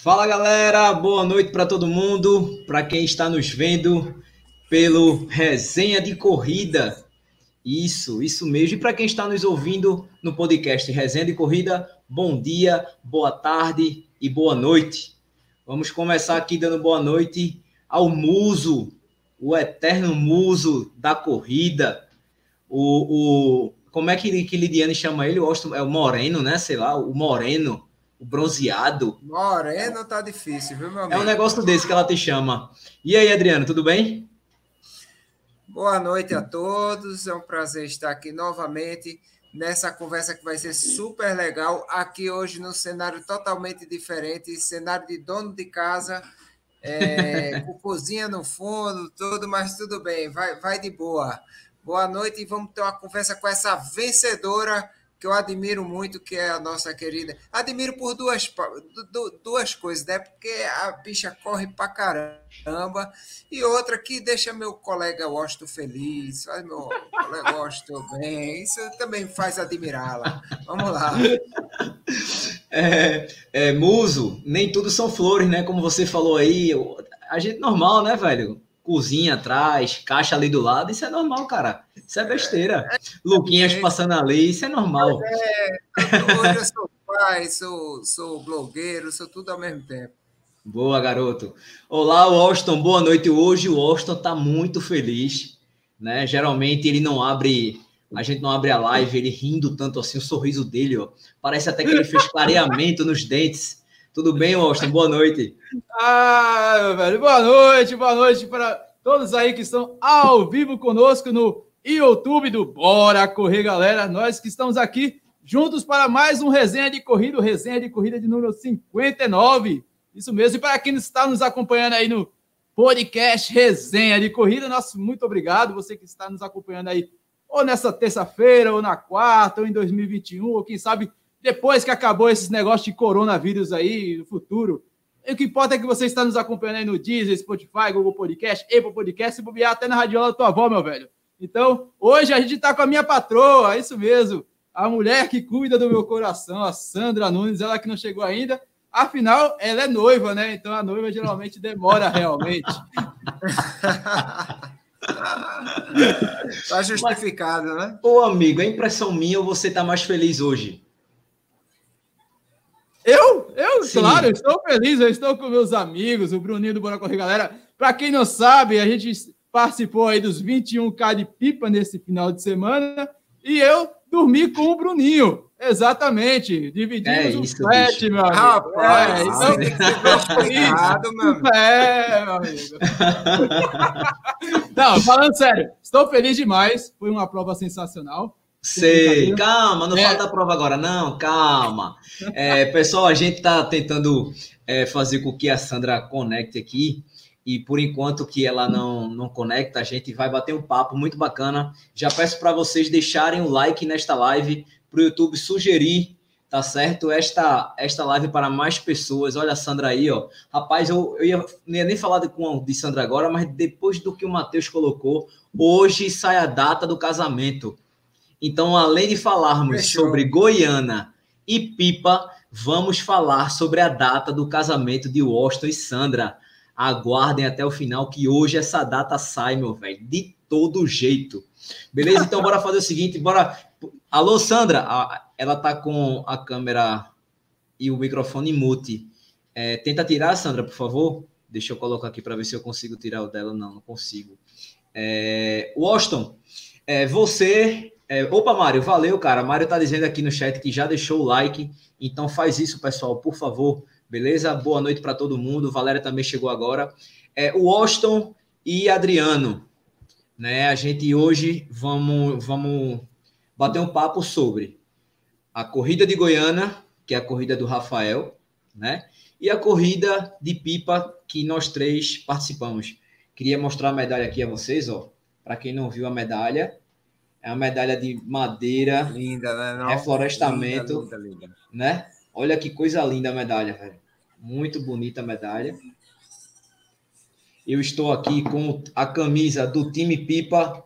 Fala galera, boa noite para todo mundo, para quem está nos vendo pelo Resenha de Corrida. Isso, isso mesmo. E para quem está nos ouvindo no podcast Resenha de Corrida, bom dia, boa tarde e boa noite. Vamos começar aqui dando boa noite ao muso, o eterno muso da corrida, o, o como é que, que Lidiane chama ele? O é o Moreno, né? Sei lá, o Moreno o bronzeado. Moreno tá difícil, viu, meu amigo? É um negócio desse que ela te chama. E aí, Adriano, tudo bem? Boa noite a todos. É um prazer estar aqui novamente nessa conversa que vai ser super legal. Aqui hoje num cenário totalmente diferente, cenário de dono de casa, é, com cozinha no fundo, tudo, mas tudo bem, vai, vai de boa. Boa noite e vamos ter uma conversa com essa vencedora que eu admiro muito, que é a nossa querida. Admiro por duas, duas coisas, né? Porque a bicha corre pra caramba. E outra que deixa meu colega Washington feliz, faz meu colega Washington bem. Isso também faz admirá-la. Vamos lá. É, é, Muso, nem tudo são flores, né? Como você falou aí. A gente normal, né, velho? Cozinha atrás, caixa ali do lado, isso é normal, cara. Isso é besteira. É, é, Luquinhas é, passando ali, isso é normal. É, hoje eu sou pai, sou, sou blogueiro, sou tudo ao mesmo tempo. Boa, garoto. Olá, Austin, boa noite. Hoje o Austin tá muito feliz, né? Geralmente ele não abre, a gente não abre a live, ele rindo tanto assim, o sorriso dele, ó. Parece até que ele fez clareamento nos dentes. Tudo bem, Austin? Boa noite. Ah, meu velho, boa noite, boa noite para todos aí que estão ao vivo conosco no YouTube do Bora Correr, galera. Nós que estamos aqui juntos para mais um resenha de corrida, resenha de corrida de número 59. Isso mesmo. E para quem está nos acompanhando aí no podcast Resenha de Corrida, nosso muito obrigado. Você que está nos acompanhando aí, ou nessa terça-feira, ou na quarta, ou em 2021, ou quem sabe depois que acabou esses negócios de coronavírus aí, no futuro. O que importa é que você está nos acompanhando aí no Deezer, Spotify, Google Podcast, Apple Podcast, e bobear até na radiola da tua avó, meu velho. Então, hoje a gente está com a minha patroa, é isso mesmo. A mulher que cuida do meu coração, a Sandra Nunes, ela que não chegou ainda. Afinal, ela é noiva, né? Então a noiva geralmente demora realmente. tá justificado, né? Ô, amigo, a impressão minha ou você tá mais feliz hoje? Eu? Eu, Sim. claro, eu estou feliz, eu estou com meus amigos, o Bruninho do Bora Correr, galera. Para quem não sabe, a gente participou aí dos 21K de pipa nesse final de semana e eu dormi com o Bruninho. Exatamente, dividimos é o flat, meu amigo. Rapaz, é, então, meu amigo. É, meu amigo. não, falando sério, estou feliz demais, foi uma prova sensacional. Sei, calma, não é. fala da prova agora, não, calma. É, pessoal, a gente está tentando é, fazer com que a Sandra conecte aqui, e por enquanto que ela não, não conecta, a gente vai bater um papo muito bacana. Já peço para vocês deixarem o like nesta live, para o YouTube sugerir, tá certo? Esta, esta live para mais pessoas. Olha a Sandra aí, ó. Rapaz, eu, eu ia, não ia nem falar de, de Sandra agora, mas depois do que o Matheus colocou, hoje sai a data do casamento. Então, além de falarmos Fechou. sobre Goiânia e Pipa, vamos falar sobre a data do casamento de Washington e Sandra. Aguardem até o final, que hoje essa data sai, meu velho, de todo jeito. Beleza? Então, bora fazer o seguinte, bora. Alô, Sandra, ela tá com a câmera e o microfone mute. É, tenta tirar, Sandra, por favor. Deixa eu colocar aqui para ver se eu consigo tirar o dela. Não, não consigo. É, Washington, é, você é, opa, Mário, valeu, cara. Mário tá dizendo aqui no chat que já deixou o like, então faz isso, pessoal, por favor. Beleza? Boa noite para todo mundo. Valéria também chegou agora. É, o Austin e Adriano, né? A gente hoje vamos, vamos bater um papo sobre a corrida de Goiânia, que é a corrida do Rafael, né? E a corrida de pipa que nós três participamos. Queria mostrar a medalha aqui a vocês, ó. Para quem não viu a medalha, é uma medalha de madeira. Linda, né? Não, reflorestamento. Linda, linda, linda. Né? Olha que coisa linda a medalha, velho. Muito bonita a medalha. Eu estou aqui com a camisa do time Pipa.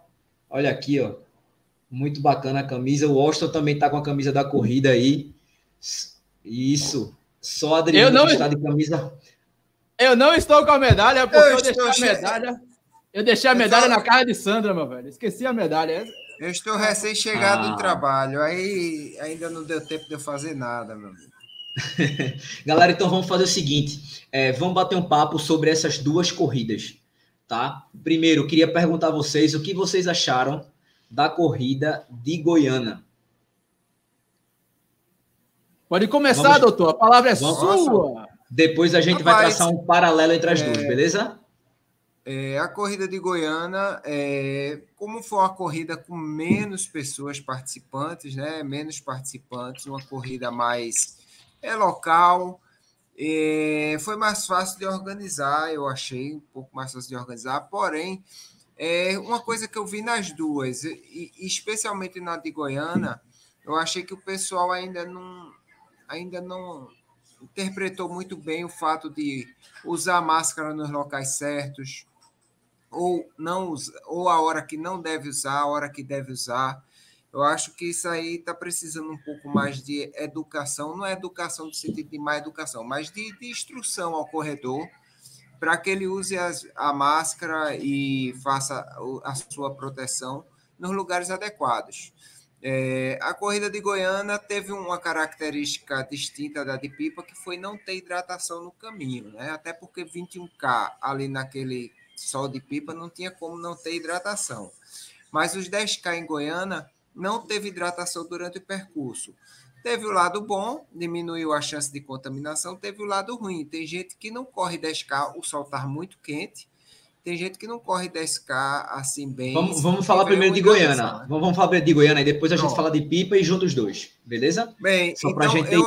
Olha aqui, ó. Muito bacana a camisa. O Austin também tá com a camisa da corrida aí. Isso. Só Adriano não... está de camisa. Eu não estou com a medalha, porque eu, eu deixei a medalha. Eu deixei a medalha na cara de Sandra, meu velho. Esqueci a medalha. Eu estou recém-chegado ah. do trabalho, aí ainda não deu tempo de eu fazer nada, meu amigo. Galera, então vamos fazer o seguinte: é, vamos bater um papo sobre essas duas corridas, tá? Primeiro, queria perguntar a vocês o que vocês acharam da corrida de Goiânia. Pode começar, vamos... doutor. A palavra é vamos... sua. Depois a gente Rapaz, vai traçar um paralelo entre as é... duas, beleza? É, a corrida de Goiânia, é, como foi uma corrida com menos pessoas participantes, né? Menos participantes, uma corrida mais é local. É, foi mais fácil de organizar, eu achei um pouco mais fácil de organizar, porém, é uma coisa que eu vi nas duas, e, especialmente na de Goiânia, eu achei que o pessoal ainda não, ainda não interpretou muito bem o fato de usar máscara nos locais certos, ou não ou a hora que não deve usar, a hora que deve usar. Eu acho que isso aí está precisando um pouco mais de educação, não é educação no sentido de má educação, mas de, de instrução ao corredor, para que ele use as, a máscara e faça a sua proteção nos lugares adequados. É, a corrida de Goiânia teve uma característica distinta da de Pipa, que foi não ter hidratação no caminho, né? até porque 21K ali naquele sol de Pipa não tinha como não ter hidratação. Mas os 10K em Goiânia não teve hidratação durante o percurso. Teve o lado bom, diminuiu a chance de contaminação, teve o lado ruim. Tem gente que não corre 10K, o sol está muito quente. Tem gente que não corre 10K assim bem. Vamos, vamos falar primeiro de Goiânia. Vamos, vamos falar de Goiânia e depois a Pronto. gente fala de pipa e juntos os dois, beleza? Bem, Só então, gente eu,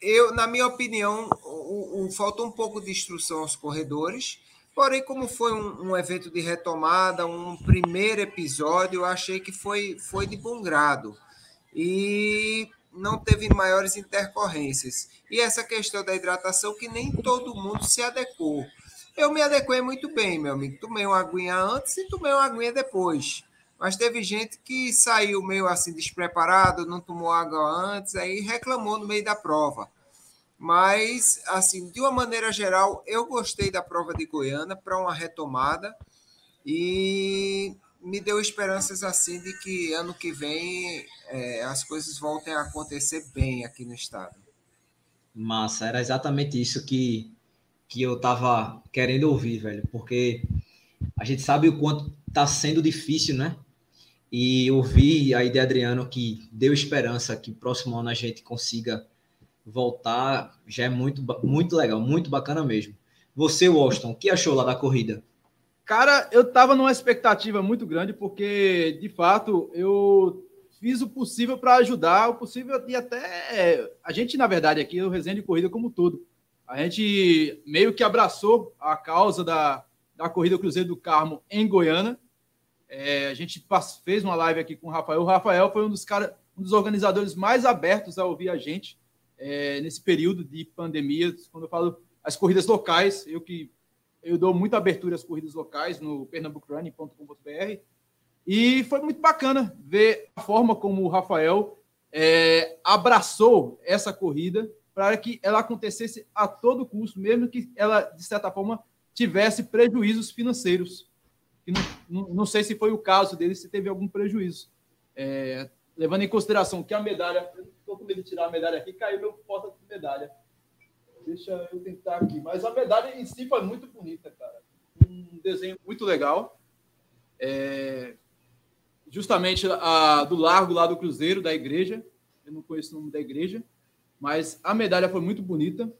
eu, na minha opinião, o, o, falta um pouco de instrução aos corredores Porém, como foi um, um, evento de retomada, um primeiro episódio, eu achei que foi, foi de bom grado. E não teve maiores intercorrências. E essa questão da hidratação que nem todo mundo se adequou. Eu me adequei muito bem, meu amigo. Tomei uma aguinha antes e tomei uma aguinha depois. Mas teve gente que saiu meio assim despreparado, não tomou água antes, aí reclamou no meio da prova. Mas, assim, de uma maneira geral, eu gostei da prova de Goiânia para uma retomada e me deu esperanças assim de que ano que vem é, as coisas voltem a acontecer bem aqui no estado. Massa, era exatamente isso que, que eu estava querendo ouvir, velho, porque a gente sabe o quanto está sendo difícil, né? E ouvir aí de Adriano que deu esperança que próximo ano a gente consiga voltar já é muito, muito legal, muito bacana mesmo. Você, Washington, o que achou lá da corrida? Cara, eu tava numa expectativa muito grande, porque, de fato, eu fiz o possível para ajudar, o possível e até. A gente, na verdade, aqui, o Resenha de Corrida como tudo. A gente meio que abraçou a causa da, da Corrida Cruzeiro do Carmo em Goiânia. É, a gente fez uma live aqui com o Rafael. O Rafael foi um dos, cara, um dos organizadores mais abertos a ouvir a gente é, nesse período de pandemia, quando eu falo as corridas locais, eu que eu dou muita abertura às corridas locais no pernambucrunning.com.br e foi muito bacana ver a forma como o Rafael é, abraçou essa corrida para que ela acontecesse a todo custo, mesmo que ela, de certa forma, tivesse prejuízos financeiros. Não, não, não, sei se foi o caso dele, se teve algum prejuízo. É, levando em consideração que a medalha Estou com medo de tirar a medalha aqui, caiu meu porta de medalha. Deixa eu tentar aqui. Mas a medalha em si foi muito bonita, cara. Um desenho muito legal. É... Justamente a, do largo lá do Cruzeiro, da igreja. Eu não conheço o nome da igreja. Mas a medalha foi muito bonita.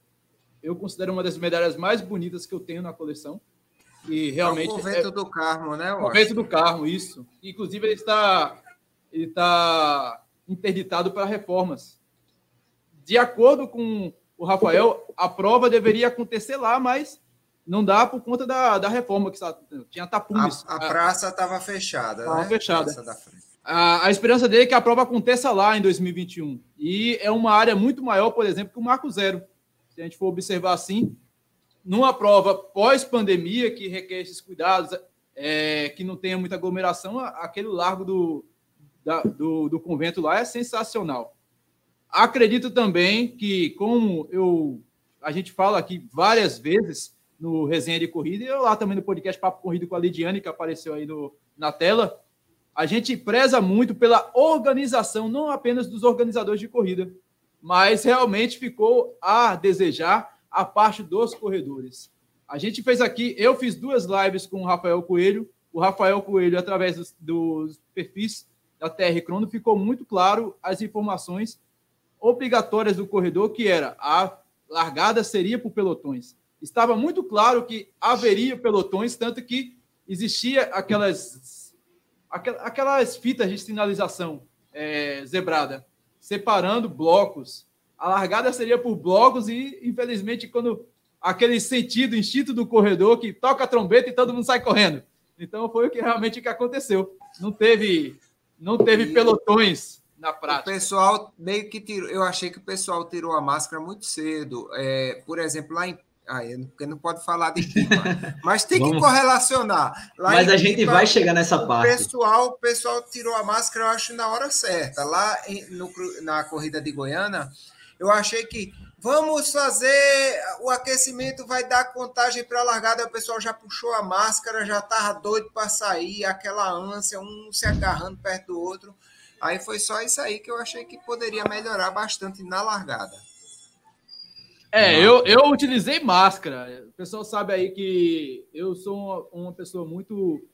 Eu considero uma das medalhas mais bonitas que eu tenho na coleção. E realmente. É o convento é... do Carmo, né? O convento do Carmo, isso. Inclusive, ele está. Ele está interditado para reformas. De acordo com o Rafael, a prova deveria acontecer lá, mas não dá por conta da, da reforma que tinha tapumes. A, a praça estava fechada, Estava né? fechada. A, a, esperança dele é que a prova aconteça lá em 2021. E é uma área muito maior, por exemplo, que o Marco Zero. Se a gente for observar assim, numa prova pós-pandemia, que requer esses cuidados, é, que não tenha muita aglomeração, aquele largo do, da, do, do convento lá é sensacional. Acredito também que, como eu, a gente fala aqui várias vezes no Resenha de Corrida, e lá também no podcast Papo Corrido com a Lidiane, que apareceu aí no, na tela, a gente preza muito pela organização, não apenas dos organizadores de corrida, mas realmente ficou a desejar a parte dos corredores. A gente fez aqui, eu fiz duas lives com o Rafael Coelho, o Rafael Coelho, através dos, dos perfis da TR Crono, ficou muito claro as informações obrigatórias do corredor, que era a largada seria por pelotões. Estava muito claro que haveria pelotões, tanto que existia aquelas, aquelas fitas de sinalização é, zebrada, separando blocos. A largada seria por blocos e, infelizmente, quando aquele sentido, instinto do corredor que toca a trombeta e todo mundo sai correndo. Então foi o que realmente que aconteceu. Não teve, não teve pelotões na prática. O pessoal meio que tirou. Eu achei que o pessoal tirou a máscara muito cedo. É, por exemplo, lá em ah, porque não pode falar de pipa, mas tem que correlacionar. Lá mas a gente vai chegar nessa parte. Pessoal, o pessoal tirou a máscara, eu acho, na hora certa. Lá em, no, na corrida de Goiânia, eu achei que vamos fazer o aquecimento, vai dar contagem para a largada. O pessoal já puxou a máscara, já estava doido para sair, aquela ânsia, um se agarrando perto do outro. Aí foi só isso aí que eu achei que poderia melhorar bastante na largada. É, eu, eu utilizei máscara. O pessoal sabe aí que eu sou uma, uma pessoa muito.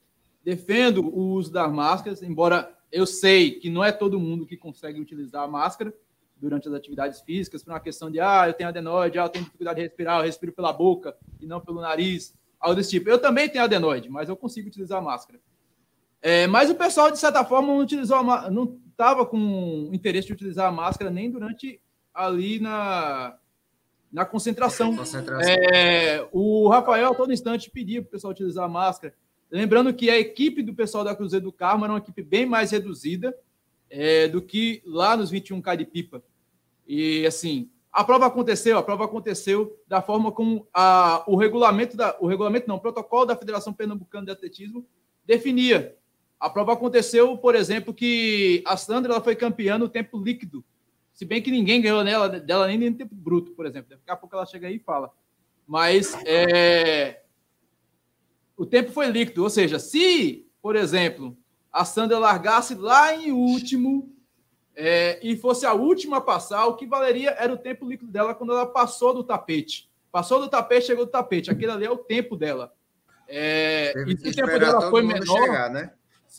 Defendo o uso das máscaras, embora eu sei que não é todo mundo que consegue utilizar a máscara durante as atividades físicas, por uma questão de, ah, eu tenho adenoide, ah, eu tenho dificuldade de respirar, eu respiro pela boca e não pelo nariz, algo desse tipo. Eu também tenho adenoide, mas eu consigo utilizar a máscara. É, mas o pessoal, de certa forma, não utilizou a, não estava com interesse de utilizar a máscara nem durante ali na, na concentração. concentração. É, o Rafael, todo instante, pedia para o pessoal utilizar a máscara. Lembrando que a equipe do pessoal da Cruzeiro do Carmo era uma equipe bem mais reduzida é, do que lá nos 21K de pipa. E assim, a prova aconteceu, a prova aconteceu da forma como a, o regulamento da, o regulamento não, o protocolo da Federação Pernambucana de Atletismo definia. A prova aconteceu, por exemplo, que a Sandra ela foi campeã no tempo líquido. Se bem que ninguém ganhou nela, dela nem no tempo bruto, por exemplo. Daqui a pouco ela chega aí e fala. Mas é, o tempo foi líquido. Ou seja, se, por exemplo, a Sandra largasse lá em último é, e fosse a última a passar, o que valeria era o tempo líquido dela quando ela passou do tapete. Passou do tapete, chegou do tapete. Aquele ali é o tempo dela. É, e se o tempo dela foi menor. Chegar, né?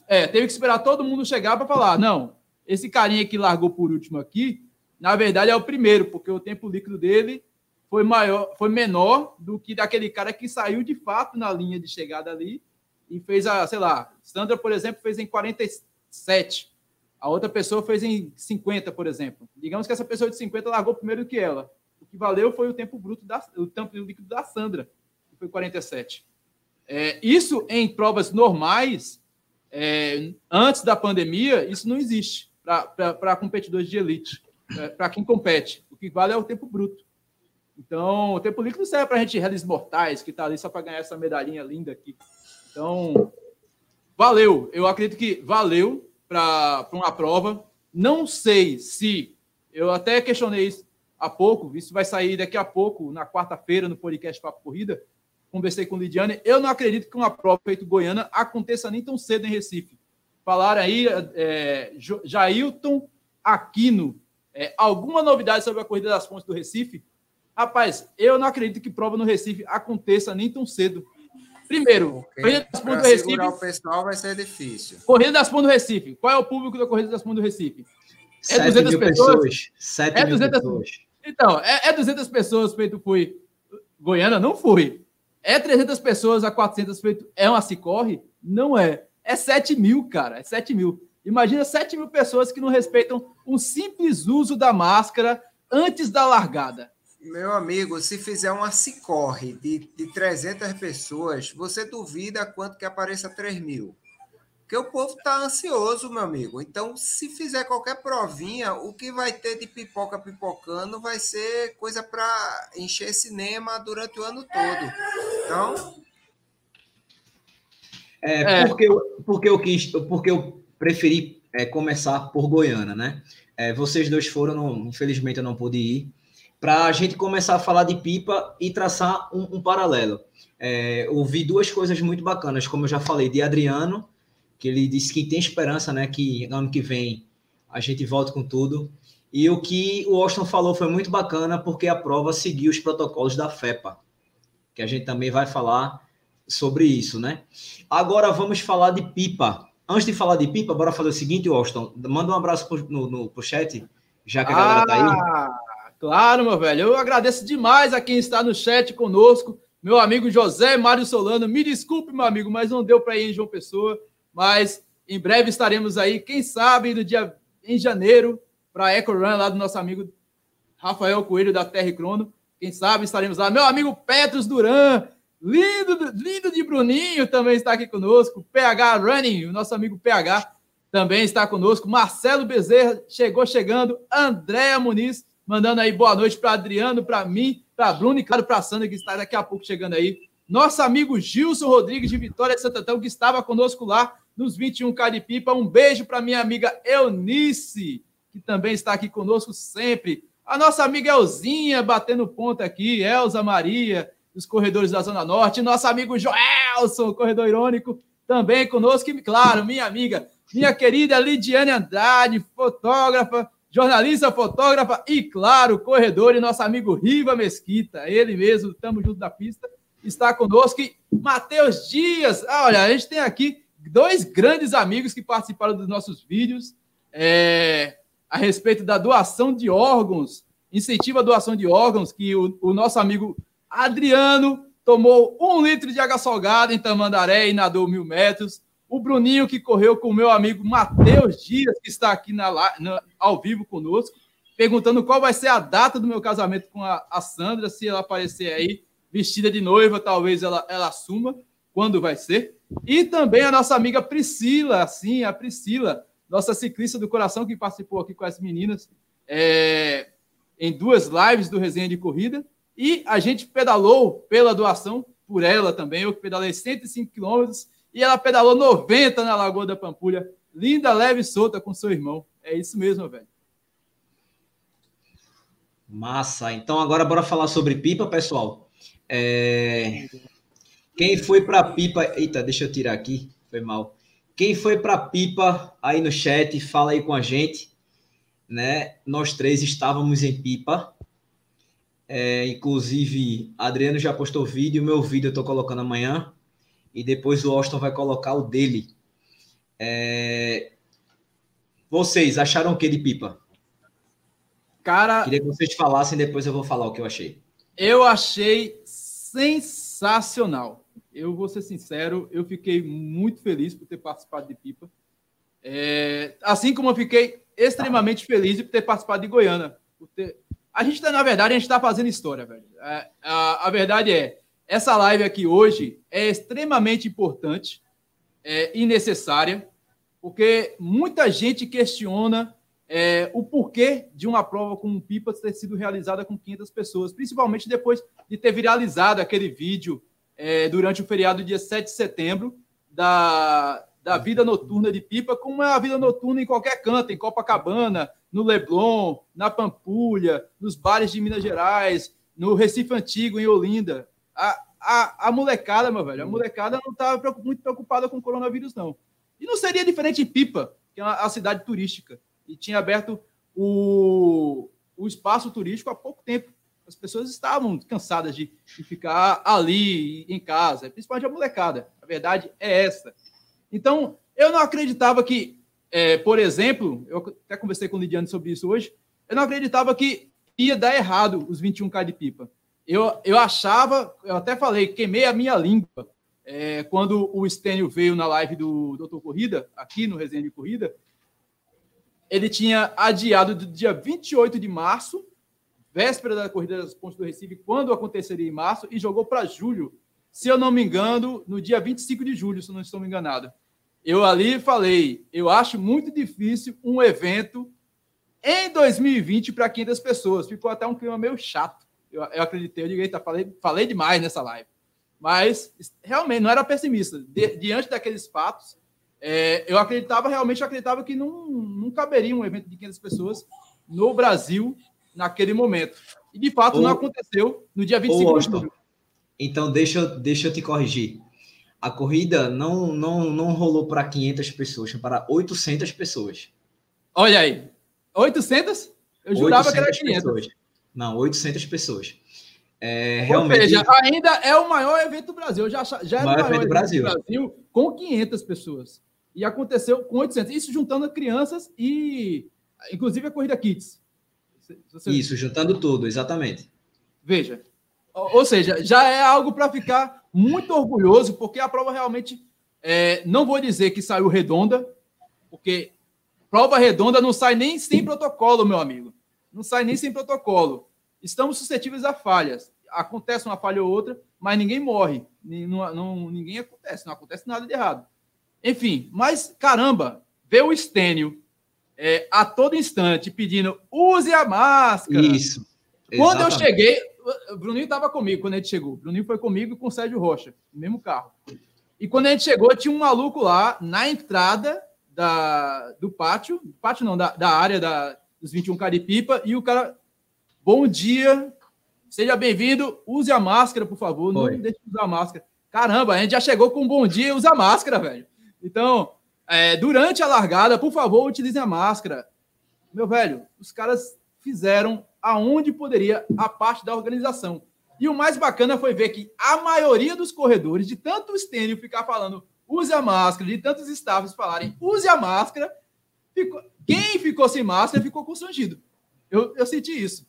É, teve que esperar todo mundo chegar para falar: não, esse carinha que largou por último aqui, na verdade é o primeiro, porque o tempo líquido dele foi maior, foi menor do que daquele cara que saiu de fato na linha de chegada ali e fez a, sei lá, Sandra, por exemplo, fez em 47. A outra pessoa fez em 50, por exemplo. Digamos que essa pessoa de 50 largou primeiro do que ela. O que valeu foi o tempo bruto da, o tempo líquido da Sandra, que foi 47. É, isso em provas normais é, antes da pandemia, isso não existe para competidores de elite, é, para quem compete. O que vale é o tempo bruto. Então, o tempo líquido serve para a gente reais mortais, que está ali só para ganhar essa medalhinha linda aqui. Então, valeu. Eu acredito que valeu para uma prova. Não sei se. Eu até questionei isso há pouco, isso vai sair daqui a pouco, na quarta-feira, no podcast Papo Corrida conversei com o Lidiane, eu não acredito que uma prova feita Goiânia aconteça nem tão cedo em Recife. Falaram aí, é, Jailton Aquino, é, alguma novidade sobre a Corrida das Pontes do Recife? Rapaz, eu não acredito que prova no Recife aconteça nem tão cedo. Primeiro, okay. Corrida das Pontes do Recife. o pessoal vai ser difícil. Corrida das Pontes do Recife. Qual é o público da Corrida das Pontes do Recife? É 200 pessoas? pessoas. 7 é 200 pessoas. Então, é, é 200 pessoas feito fui. Goiânia não fui. É 300 pessoas a 400 feito. É uma se corre? Não é. É 7 mil, cara. É 7 mil. Imagina 7 mil pessoas que não respeitam um simples uso da máscara antes da largada. Meu amigo, se fizer uma se corre de, de 300 pessoas, você duvida quanto que apareça 3 mil? Porque o povo está ansioso, meu amigo. Então, se fizer qualquer provinha, o que vai ter de pipoca pipocando vai ser coisa para encher cinema durante o ano todo. Então. É, é. Porque, eu, porque, eu quis, porque eu preferi é, começar por Goiânia, né? É, vocês dois foram, não, infelizmente eu não pude ir, para a gente começar a falar de pipa e traçar um, um paralelo. É, ouvi duas coisas muito bacanas, como eu já falei, de Adriano, que ele disse que tem esperança, né, que ano que vem a gente volta com tudo. E o que o Austin falou foi muito bacana, porque a prova seguiu os protocolos da FEPA, que a gente também vai falar sobre isso, né? Agora vamos falar de pipa. Antes de falar de pipa, bora fazer o seguinte, Austin. Manda um abraço pro, no, no, pro chat, já que a galera tá aí. Claro, meu velho. Eu agradeço demais a quem está no chat conosco. Meu amigo José Mário Solano. Me desculpe, meu amigo, mas não deu para ir em João Pessoa. Mas em breve estaremos aí, quem sabe, no dia em janeiro, para a Eco Run lá do nosso amigo Rafael Coelho da Terra e Crono. Quem sabe estaremos lá. Meu amigo Petros Duran, lindo, lindo de Bruninho, também está aqui conosco. PH Running, o nosso amigo PH também está conosco. Marcelo Bezerra chegou chegando. Andréa Muniz, mandando aí boa noite para Adriano, para mim, para Bruno e claro para Sandra, que está daqui a pouco chegando aí. Nosso amigo Gilson Rodrigues de Vitória de Santo Antão, que estava conosco lá nos 21K de Pipa. Um beijo para minha amiga Eunice, que também está aqui conosco sempre. A nossa amiga Elzinha batendo ponto aqui, Elza Maria, dos corredores da Zona Norte. Nosso amigo Joelson, corredor irônico, também conosco. E, claro, minha amiga, minha querida Lidiane Andrade, fotógrafa, jornalista, fotógrafa e, claro, corredor e nosso amigo Riva Mesquita, ele mesmo, estamos junto da pista, está conosco. E Matheus Dias, ah, olha, a gente tem aqui dois grandes amigos que participaram dos nossos vídeos é, a respeito da doação de órgãos, incentiva a doação de órgãos, que o, o nosso amigo Adriano tomou um litro de água salgada em Tamandaré e nadou mil metros. O Bruninho, que correu com o meu amigo Matheus Dias, que está aqui na, na, ao vivo conosco, perguntando qual vai ser a data do meu casamento com a, a Sandra, se ela aparecer aí vestida de noiva, talvez ela, ela assuma quando vai ser. E também a nossa amiga Priscila, sim, a Priscila, nossa ciclista do coração que participou aqui com as meninas é, em duas lives do Resenha de Corrida. E a gente pedalou pela doação por ela também. Eu pedalei 105 quilômetros e ela pedalou 90 na Lagoa da Pampulha. Linda, leve e solta com seu irmão. É isso mesmo, velho. Massa. Então agora bora falar sobre pipa, pessoal. É... Quem foi para pipa? Eita, deixa eu tirar aqui. Foi mal. Quem foi para pipa aí no chat, fala aí com a gente. Né? Nós três estávamos em pipa. É, inclusive, Adriano já postou vídeo, meu vídeo eu estou colocando amanhã. E depois o Austin vai colocar o dele. É... Vocês acharam o que de pipa? Cara. Queria que vocês falassem, depois eu vou falar o que eu achei. Eu achei sensacional. Eu vou ser sincero, eu fiquei muito feliz por ter participado de pipa. É... assim como eu fiquei extremamente feliz de ter participado de Goiânia. Ter a gente tá, na verdade, a gente está fazendo história, velho. A, a, a, verdade é, essa live aqui hoje é extremamente importante é, e necessária, porque muita gente questiona é, o porquê de uma prova com um pipa ter sido realizada com 500 pessoas, principalmente depois de ter viralizado aquele vídeo é, durante o feriado dia 7 de setembro da, da vida noturna de pipa, como é a vida noturna em qualquer canto, em Copacabana, no Leblon, na Pampulha, nos bares de Minas Gerais, no Recife Antigo, em Olinda. A, a, a molecada, meu velho, a molecada não estava muito preocupada com o coronavírus, não. E não seria diferente em Pipa, que é a cidade turística, e tinha aberto o, o espaço turístico há pouco tempo. As pessoas estavam cansadas de, de ficar ali em casa, principalmente a molecada. A verdade é essa. Então, eu não acreditava que é, por exemplo, eu até conversei com o Lidiane sobre isso hoje, eu não acreditava que ia dar errado os 21K de pipa. Eu, eu achava, eu até falei, queimei a minha língua é, quando o Stênio veio na live do Doutor Corrida, aqui no Resenha de Corrida, ele tinha adiado do dia 28 de março, véspera da Corrida das Pontes do Recife, quando aconteceria em março, e jogou para julho, se eu não me engano, no dia 25 de julho, se eu não estou me enganado eu ali falei, eu acho muito difícil um evento em 2020 para 500 pessoas. Ficou até um clima meio chato. Eu, eu acreditei, eu digo, falei, falei demais nessa live. Mas realmente não era pessimista. De, diante daqueles fatos, é, eu acreditava, realmente acreditava que não, não caberia um evento de 500 pessoas no Brasil naquele momento. E de fato ou, não aconteceu no dia 25 de julho. Então, deixa, deixa eu te corrigir. A corrida não, não, não rolou para 500 pessoas, para 800 pessoas. Olha aí. 800? Eu jurava que era 500. Pessoas. Não, 800 pessoas. É, realmente... Ou seja, ainda é o maior evento do Brasil. Já, já é o maior, maior evento do Brasil. Brasil com 500 pessoas. E aconteceu com 800. Isso juntando crianças e, inclusive, a Corrida Kids. Você... Isso, juntando tudo, exatamente. Veja. Ou seja, já é algo para ficar muito orgulhoso, porque a prova realmente, é, não vou dizer que saiu redonda, porque prova redonda não sai nem sem protocolo, meu amigo. Não sai nem sem protocolo. Estamos suscetíveis a falhas. Acontece uma falha ou outra, mas ninguém morre. Não, não, ninguém acontece, não acontece nada de errado. Enfim, mas caramba, ver o Estênio é, a todo instante pedindo use a máscara. Isso. Quando eu cheguei, o Bruninho estava comigo quando a gente chegou. O Bruninho foi comigo com o Sérgio Rocha, no mesmo carro. E quando a gente chegou, tinha um maluco lá na entrada da, do pátio, pátio não, da, da área da, dos 21 Caripipa, e o cara, bom dia, seja bem-vindo, use a máscara, por favor, não deixe de usar a máscara. Caramba, a gente já chegou com um bom dia e usa a máscara, velho. Então, é, durante a largada, por favor, utilizem a máscara. Meu velho, os caras fizeram aonde poderia a parte da organização. E o mais bacana foi ver que a maioria dos corredores, de tanto o Stênio ficar falando use a máscara, de tantos staffs falarem use a máscara, ficou... quem ficou sem máscara ficou constrangido. Eu, eu senti isso.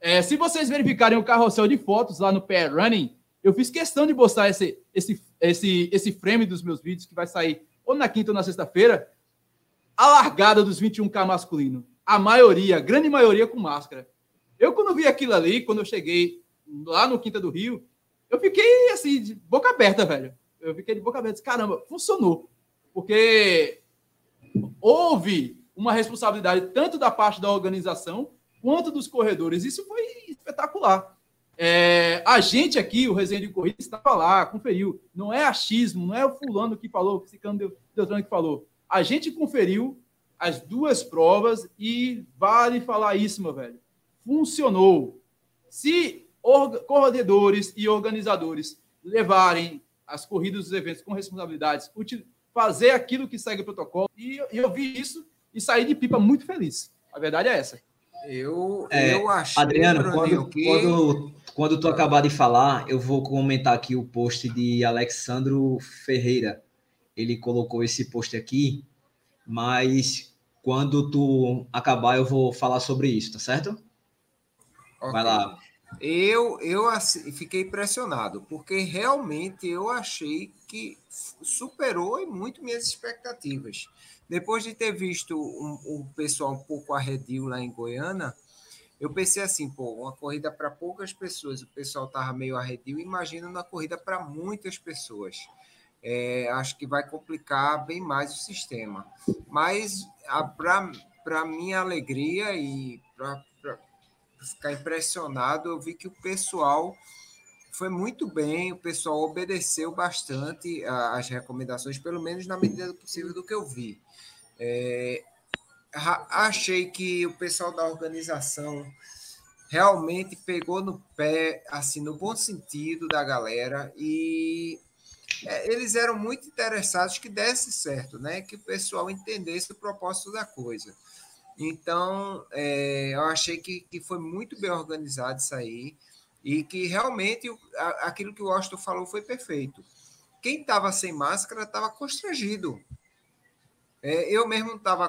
É, se vocês verificarem o carrossel de fotos lá no Pair Running, eu fiz questão de postar esse, esse, esse, esse frame dos meus vídeos que vai sair ou na quinta ou na sexta-feira, a largada dos 21K masculino. A maioria, a grande maioria com máscara. Eu, quando vi aquilo ali, quando eu cheguei lá no Quinta do Rio, eu fiquei assim, de boca aberta, velho. Eu fiquei de boca aberta. Caramba, funcionou. Porque houve uma responsabilidade tanto da parte da organização quanto dos corredores. Isso foi espetacular. É, a gente aqui, o Resenha de Corrida, estava lá, conferiu. Não é achismo, não é o fulano que falou, que ciclano Deltrano que falou. A gente conferiu as duas provas e vale falar isso, meu velho. Funcionou. Se corredores e organizadores levarem as corridas dos eventos com responsabilidades, fazer aquilo que segue o protocolo, e, e eu vi isso e saí de pipa muito feliz. A verdade é essa. Eu, é, eu achei, Adriano, quando, que... quando quando tu acabar de falar, eu vou comentar aqui o post de Alexandro Ferreira. Ele colocou esse post aqui, mas quando tu acabar, eu vou falar sobre isso, tá certo? Okay. Vai lá. Eu, eu assim, fiquei impressionado, porque realmente eu achei que superou muito minhas expectativas. Depois de ter visto o um, um pessoal um pouco arredio lá em Goiânia, eu pensei assim, pô, uma corrida para poucas pessoas, o pessoal tava meio arredio, imagina uma corrida para muitas pessoas. É, acho que vai complicar bem mais o sistema. Mas, para minha alegria e para ficar impressionado, eu vi que o pessoal foi muito bem, o pessoal obedeceu bastante às recomendações, pelo menos na medida do possível do que eu vi. É, achei que o pessoal da organização realmente pegou no pé, assim, no bom sentido da galera e é, eles eram muito interessados que desse certo, né? Que o pessoal entendesse o propósito da coisa. Então, é, eu achei que, que foi muito bem organizado isso aí e que realmente aquilo que o Austin falou foi perfeito. Quem estava sem máscara estava constrangido. É, eu mesmo estava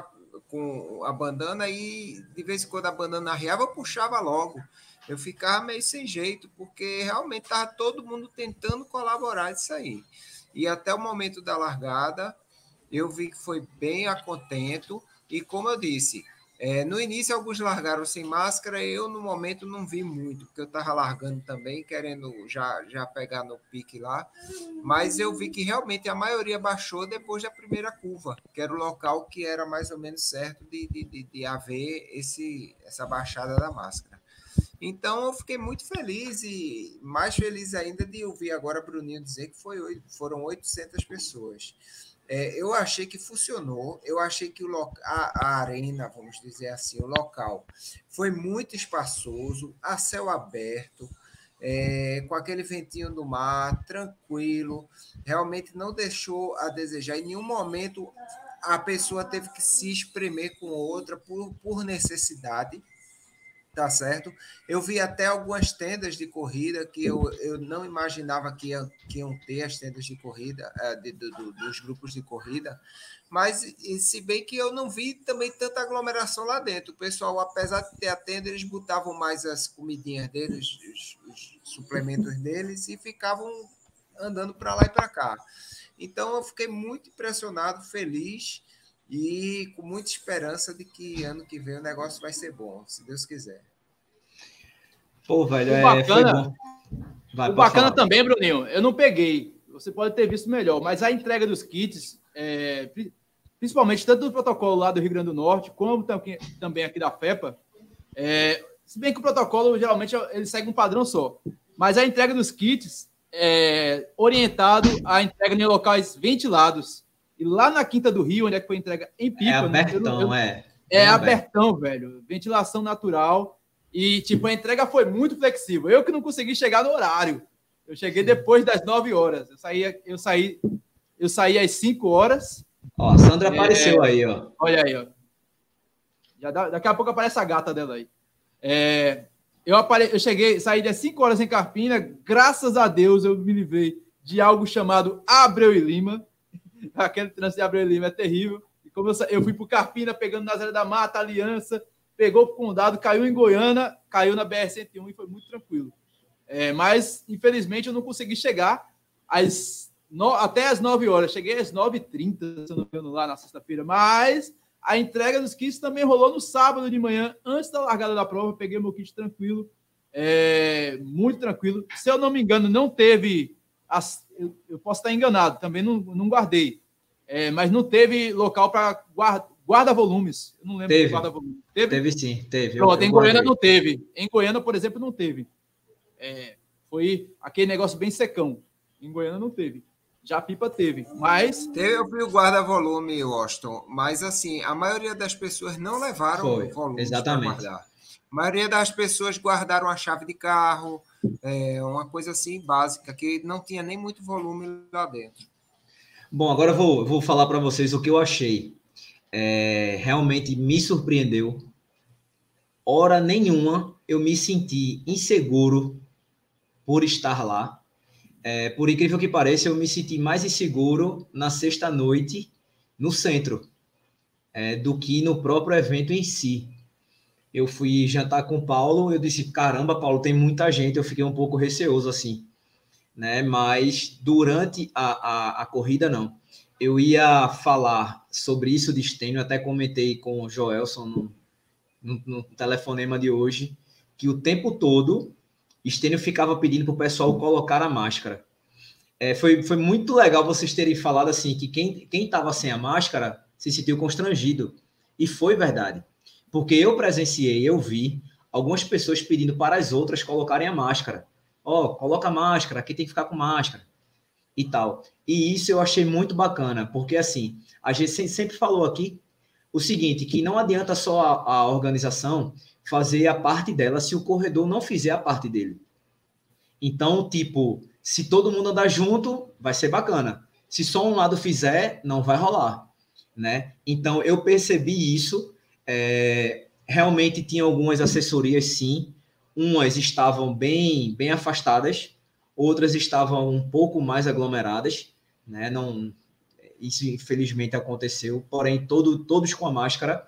com a bandana e de vez em quando a bandana arriava, eu puxava logo. Eu ficava meio sem jeito, porque realmente estava todo mundo tentando colaborar isso aí. E até o momento da largada, eu vi que foi bem a contento. E como eu disse, é, no início, alguns largaram sem máscara, eu no momento não vi muito, porque eu estava largando também, querendo já, já pegar no pique lá. Mas eu vi que realmente a maioria baixou depois da primeira curva, que era o local que era mais ou menos certo de, de, de, de haver esse, essa baixada da máscara. Então eu fiquei muito feliz e mais feliz ainda de ouvir agora Bruninho dizer que foi, foram 800 pessoas. É, eu achei que funcionou, eu achei que o a, a, arena, vamos dizer assim, o local, foi muito espaçoso, a céu aberto, é, com aquele ventinho do mar, tranquilo, realmente não deixou a desejar. Em nenhum momento a pessoa teve que se espremer com outra por, por necessidade, tá certo? Eu vi até algumas tendas de corrida que eu, eu não imaginava que, ia, que iam ter as tendas de corrida, é, de, dos grupos de corrida, mas se bem que eu não vi também tanta aglomeração lá dentro. O pessoal, apesar de ter a tenda, eles botavam mais as comidinhas deles, os, os suplementos deles e ficavam andando para lá e para cá. Então eu fiquei muito impressionado, feliz e com muita esperança de que ano que vem o negócio vai ser bom, se Deus quiser. Pô, velho, o é, bacana, Vai, o bacana falar. também, Bruninho, eu não peguei. Você pode ter visto melhor, mas a entrega dos kits, é, principalmente tanto do protocolo lá do Rio Grande do Norte, como também aqui da FEPA, é, se bem que o protocolo geralmente ele segue um padrão só, mas a entrega dos kits é orientado à entrega em locais ventilados. E lá na Quinta do Rio, onde é que foi entrega em pipa. É né? abertão, eu, eu, é. É, é abertão, velho. Ventilação natural. E, tipo, a entrega foi muito flexível. Eu que não consegui chegar no horário. Eu cheguei depois das 9 horas. Eu saí, eu saí, eu saí às 5 horas. Ó, a Sandra é, apareceu aí, ó. Olha aí, ó. Já dá, daqui a pouco aparece a gata dela aí. É, eu, apare... eu cheguei, saí de 5 horas em Carpina, graças a Deus eu me livrei de algo chamado Abreu e Lima. Aquele trânsito de Abreu e Lima é terrível. E como eu, sa... eu fui para Carpina pegando Nazaré da Mata, Aliança, pegou o Condado, caiu em Goiânia, caiu na BR-101 e foi muito tranquilo. É, mas, infelizmente, eu não consegui chegar às no... até às 9 horas. Cheguei às 9h30, se não me engano, lá na sexta-feira. Mas a entrega dos kits também rolou no sábado de manhã, antes da largada da prova. Peguei meu kit tranquilo, é, muito tranquilo. Se eu não me engano, não teve. As, eu, eu posso estar enganado, também não, não guardei. É, mas não teve local para guarda, guarda volumes. Eu não lembro teve. guarda volumes. Teve? teve sim, teve. Pronto, eu, em Goiânia não teve. Em Goiânia, por exemplo, não teve. É, foi aquele negócio bem secão. Em Goiânia não teve. Já a Pipa teve, mas. Teve o guarda-volume, Washington, mas assim, a maioria das pessoas não levaram Foi, volume exatamente. guardar. A maioria das pessoas guardaram a chave de carro, é, uma coisa assim básica, que não tinha nem muito volume lá dentro. Bom, agora eu vou, vou falar para vocês o que eu achei. É, realmente me surpreendeu. Hora nenhuma eu me senti inseguro por estar lá. É, por incrível que pareça, eu me senti mais inseguro na sexta-noite no centro é, do que no próprio evento em si. Eu fui jantar com o Paulo, eu disse: caramba, Paulo, tem muita gente. Eu fiquei um pouco receoso assim, né? Mas durante a, a, a corrida, não. Eu ia falar sobre isso de estênio, até comentei com o Joelson no, no, no telefonema de hoje, que o tempo todo Estênio ficava pedindo para o pessoal colocar a máscara. É, foi, foi muito legal vocês terem falado assim que quem estava sem a máscara se sentiu constrangido. E foi verdade. Porque eu presenciei, eu vi algumas pessoas pedindo para as outras colocarem a máscara. Ó, oh, coloca a máscara, aqui tem que ficar com máscara. E tal. E isso eu achei muito bacana, porque assim, a gente sempre falou aqui o seguinte, que não adianta só a, a organização fazer a parte dela se o corredor não fizer a parte dele. Então, tipo, se todo mundo andar junto, vai ser bacana. Se só um lado fizer, não vai rolar, né? Então, eu percebi isso. É, realmente tinha algumas assessorias, sim. Umas estavam bem, bem afastadas, outras estavam um pouco mais aglomeradas, né? Não, isso infelizmente aconteceu. Porém, todo, todos com a máscara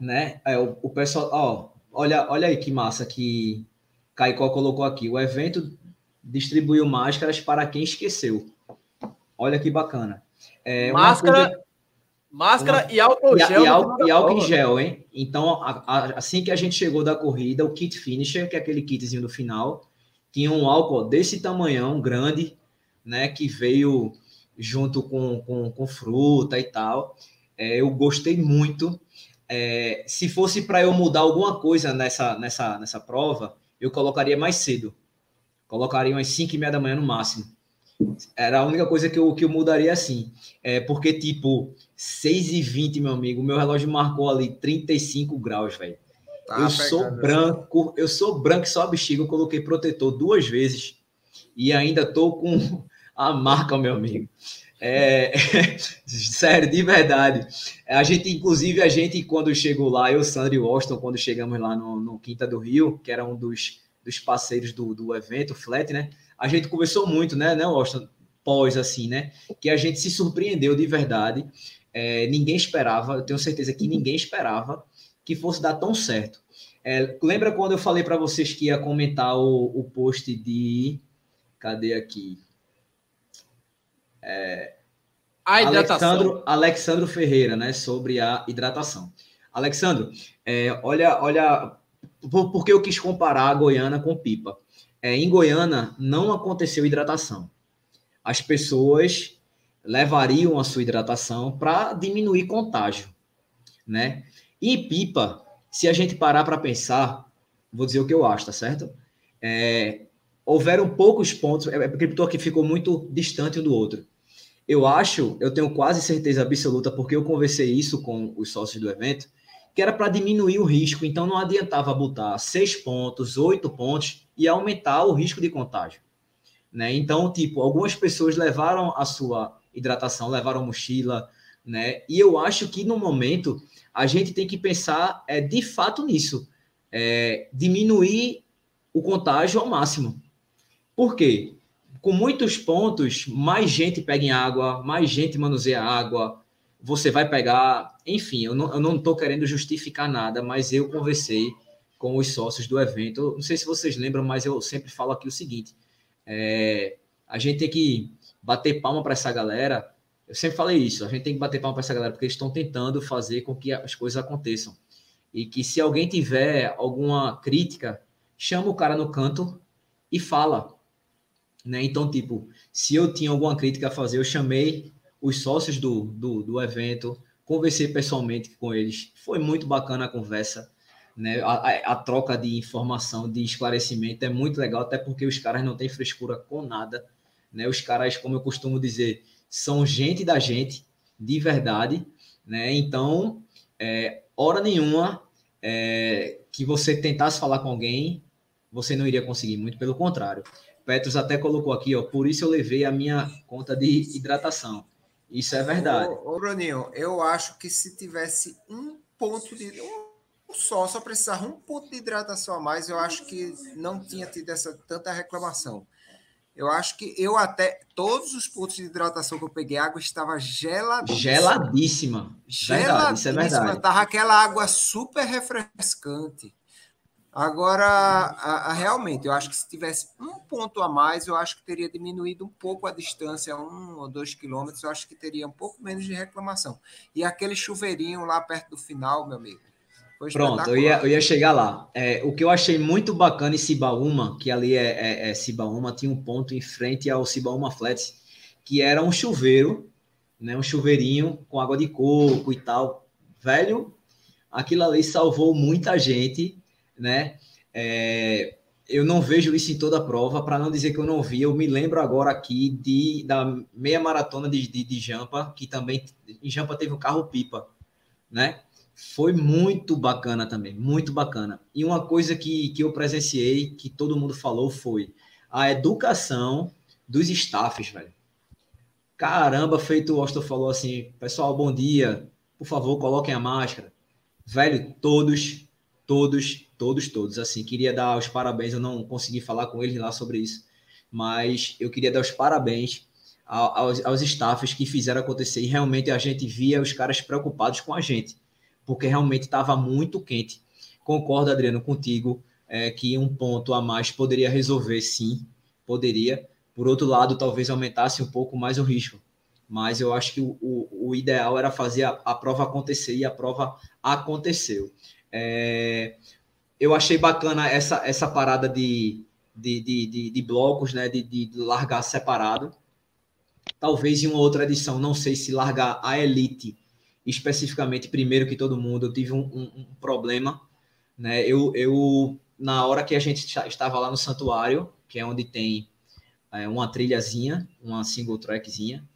né? É, o, o pessoal, ó, olha, olha aí que massa que Caicó colocou aqui. O evento distribuiu máscaras para quem esqueceu. Olha que bacana. É, máscara, coisa... máscara uma... e álcool gel. E, álcool, e álcool em gel, hein? Então, a, a, assim que a gente chegou da corrida, o kit finisher, que é aquele kitzinho do final, tinha um álcool desse tamanhão, grande, né? Que veio junto com, com, com fruta e tal. É, eu gostei muito. É, se fosse para eu mudar alguma coisa nessa, nessa, nessa prova, eu colocaria mais cedo. Colocaria umas 5 e meia da manhã no máximo. Era a única coisa que eu, que eu mudaria assim. É porque, tipo, 6 e 20 meu amigo, meu relógio marcou ali 35 graus, velho. Tá eu sou branco, eu sou branco e só a bexiga, eu coloquei protetor duas vezes e ainda tô com a marca, meu amigo. É, sério, de verdade. A gente, inclusive, a gente, quando chegou lá, eu, Sandro e Washington, quando chegamos lá no, no Quinta do Rio, que era um dos, dos parceiros do, do evento, Flat, né? A gente conversou muito, né, né, Washington? Pós, assim, né? Que a gente se surpreendeu de verdade. É, ninguém esperava, eu tenho certeza que ninguém esperava que fosse dar tão certo. É, lembra quando eu falei para vocês que ia comentar o, o post de. Cadê aqui? É, a hidratação. Alexandro, Alexandro Ferreira, né? Sobre a hidratação. Alexandro, é, olha, olha, por, por que eu quis comparar a Goiânia com Pipa? É, em Goiânia não aconteceu hidratação. As pessoas levariam a sua hidratação para diminuir contágio, né? E Pipa, se a gente parar para pensar, vou dizer o que eu acho, tá certo? É, houveram poucos pontos, é, é porque aqui ficou muito distante um do outro. Eu acho, eu tenho quase certeza absoluta, porque eu conversei isso com os sócios do evento, que era para diminuir o risco, então não adiantava botar seis pontos, oito pontos e aumentar o risco de contágio. Né? Então, tipo, algumas pessoas levaram a sua hidratação, levaram mochila, né? E eu acho que no momento a gente tem que pensar é, de fato nisso, é, diminuir o contágio ao máximo. Por quê? Com muitos pontos, mais gente pega em água, mais gente manuseia água, você vai pegar. Enfim, eu não estou querendo justificar nada, mas eu conversei com os sócios do evento. Não sei se vocês lembram, mas eu sempre falo aqui o seguinte: é, a gente tem que bater palma para essa galera eu sempre falei isso, a gente tem que bater palma para essa galera, porque eles estão tentando fazer com que as coisas aconteçam. E que se alguém tiver alguma crítica, chama o cara no canto e fala. Né? Então, tipo, se eu tinha alguma crítica a fazer, eu chamei os sócios do, do, do evento, conversei pessoalmente com eles. Foi muito bacana a conversa. Né? A, a, troca de informação, de esclarecimento é muito legal, até porque os caras não têm frescura com nada. Né? Os caras, como eu costumo dizer, são gente da gente, de verdade, né? Então, é, hora nenhuma é, que você tentasse falar com alguém, você não iria conseguir, muito pelo contrário. Petros até colocou aqui, ó, por isso eu levei a minha conta de hidratação. Isso é verdade. Ô, ô Bruninho, eu acho que se tivesse um ponto de. Um só, só precisar um ponto de hidratação a mais, eu acho que não tinha tido essa tanta reclamação. Eu acho que eu até. Todos os pontos de hidratação que eu peguei, a água estava geladíssima. Geladíssima. Verdade, isso é verdade. Tava aquela água super refrescante. Agora, a, a, realmente, eu acho que se tivesse um ponto a mais, eu acho que teria diminuído um pouco a distância, um ou dois quilômetros, eu acho que teria um pouco menos de reclamação. E aquele chuveirinho lá perto do final, meu amigo, Pronto, eu ia, eu ia chegar lá. É, o que eu achei muito bacana em Cibaúma, que ali é, é, é Cibaúma, tinha um ponto em frente ao Cibaúma Flats, que era um chuveiro, né, um chuveirinho com água de coco e tal. Velho, aquilo ali salvou muita gente, né? É, eu não vejo isso em toda a prova, para não dizer que eu não vi. Eu me lembro agora aqui de, da meia maratona de, de, de Jampa, que também em Jampa teve o carro pipa, né? foi muito bacana também, muito bacana. E uma coisa que, que eu presenciei, que todo mundo falou, foi a educação dos staffs, velho. Caramba, feito o Austin falou assim, pessoal, bom dia, por favor, coloquem a máscara. Velho, todos, todos, todos, todos, assim, queria dar os parabéns, eu não consegui falar com eles lá sobre isso, mas eu queria dar os parabéns aos, aos staffs que fizeram acontecer e realmente a gente via os caras preocupados com a gente porque realmente estava muito quente. Concordo, Adriano, contigo, é, que um ponto a mais poderia resolver, sim, poderia. Por outro lado, talvez aumentasse um pouco mais o risco. Mas eu acho que o, o, o ideal era fazer a, a, prova acontecer e a prova aconteceu. É, eu achei bacana essa, essa parada de, de, de, de, de blocos, né, de, de largar separado. Talvez em uma outra edição, não sei se largar a elite especificamente primeiro que todo mundo, eu tive um, um, um problema, né? Eu, eu, na hora que a gente estava lá no santuário, que é onde tem é, uma trilhazinha, uma single trackzinha.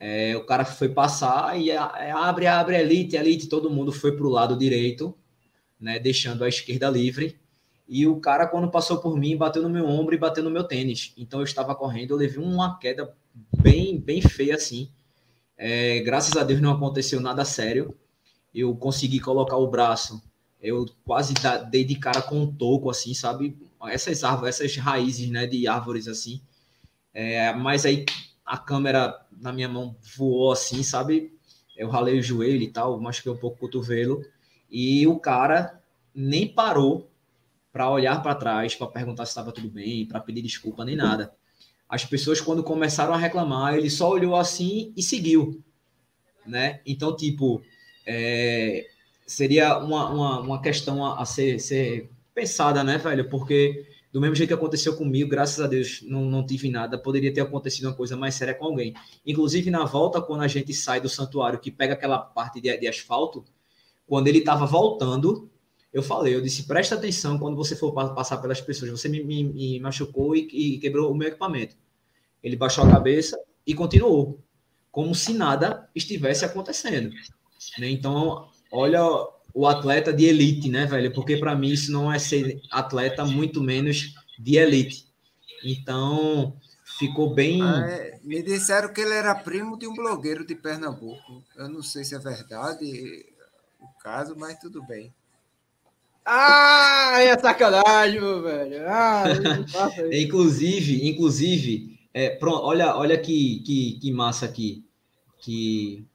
É, o cara foi passar e é, abre, abre, elite, elite, todo mundo foi para o lado direito, né, deixando a esquerda livre. E o cara, quando passou por mim, bateu no meu ombro e bateu no meu tênis. Então eu estava correndo, eu levei uma queda bem, bem feia assim. É, graças a Deus não aconteceu nada sério. Eu consegui colocar o braço. Eu quase dei de cara com um toco, assim, sabe? Essas árvores, essas raízes, né, de árvores assim. É, mas aí a câmera na minha mão voou assim, sabe? Eu ralei o joelho e tal, machuquei um pouco o cotovelo. E o cara nem parou para olhar para trás, para perguntar se estava tudo bem, para pedir desculpa, nem nada. As pessoas, quando começaram a reclamar, ele só olhou assim e seguiu. Né? Então, tipo, é, seria uma, uma, uma questão a, a ser, ser pensada, né, velho? Porque do mesmo jeito que aconteceu comigo, graças a Deus não, não tive nada, poderia ter acontecido uma coisa mais séria com alguém. Inclusive, na volta, quando a gente sai do santuário, que pega aquela parte de, de asfalto, quando ele estava voltando, eu falei, eu disse, presta atenção quando você for passar pelas pessoas, você me, me, me machucou e, e quebrou o meu equipamento. Ele baixou a cabeça e continuou, como se nada estivesse acontecendo. Né? Então, olha o atleta de elite, né, velho? Porque para mim isso não é ser atleta, muito menos de elite. Então, ficou bem. Ah, é, me disseram que ele era primo de um blogueiro de Pernambuco. Eu não sei se é verdade o caso, mas tudo bem. Ah, é sacanagem, meu velho. Ah, inclusive, inclusive, é, pronto, olha, olha que, que, que massa aqui que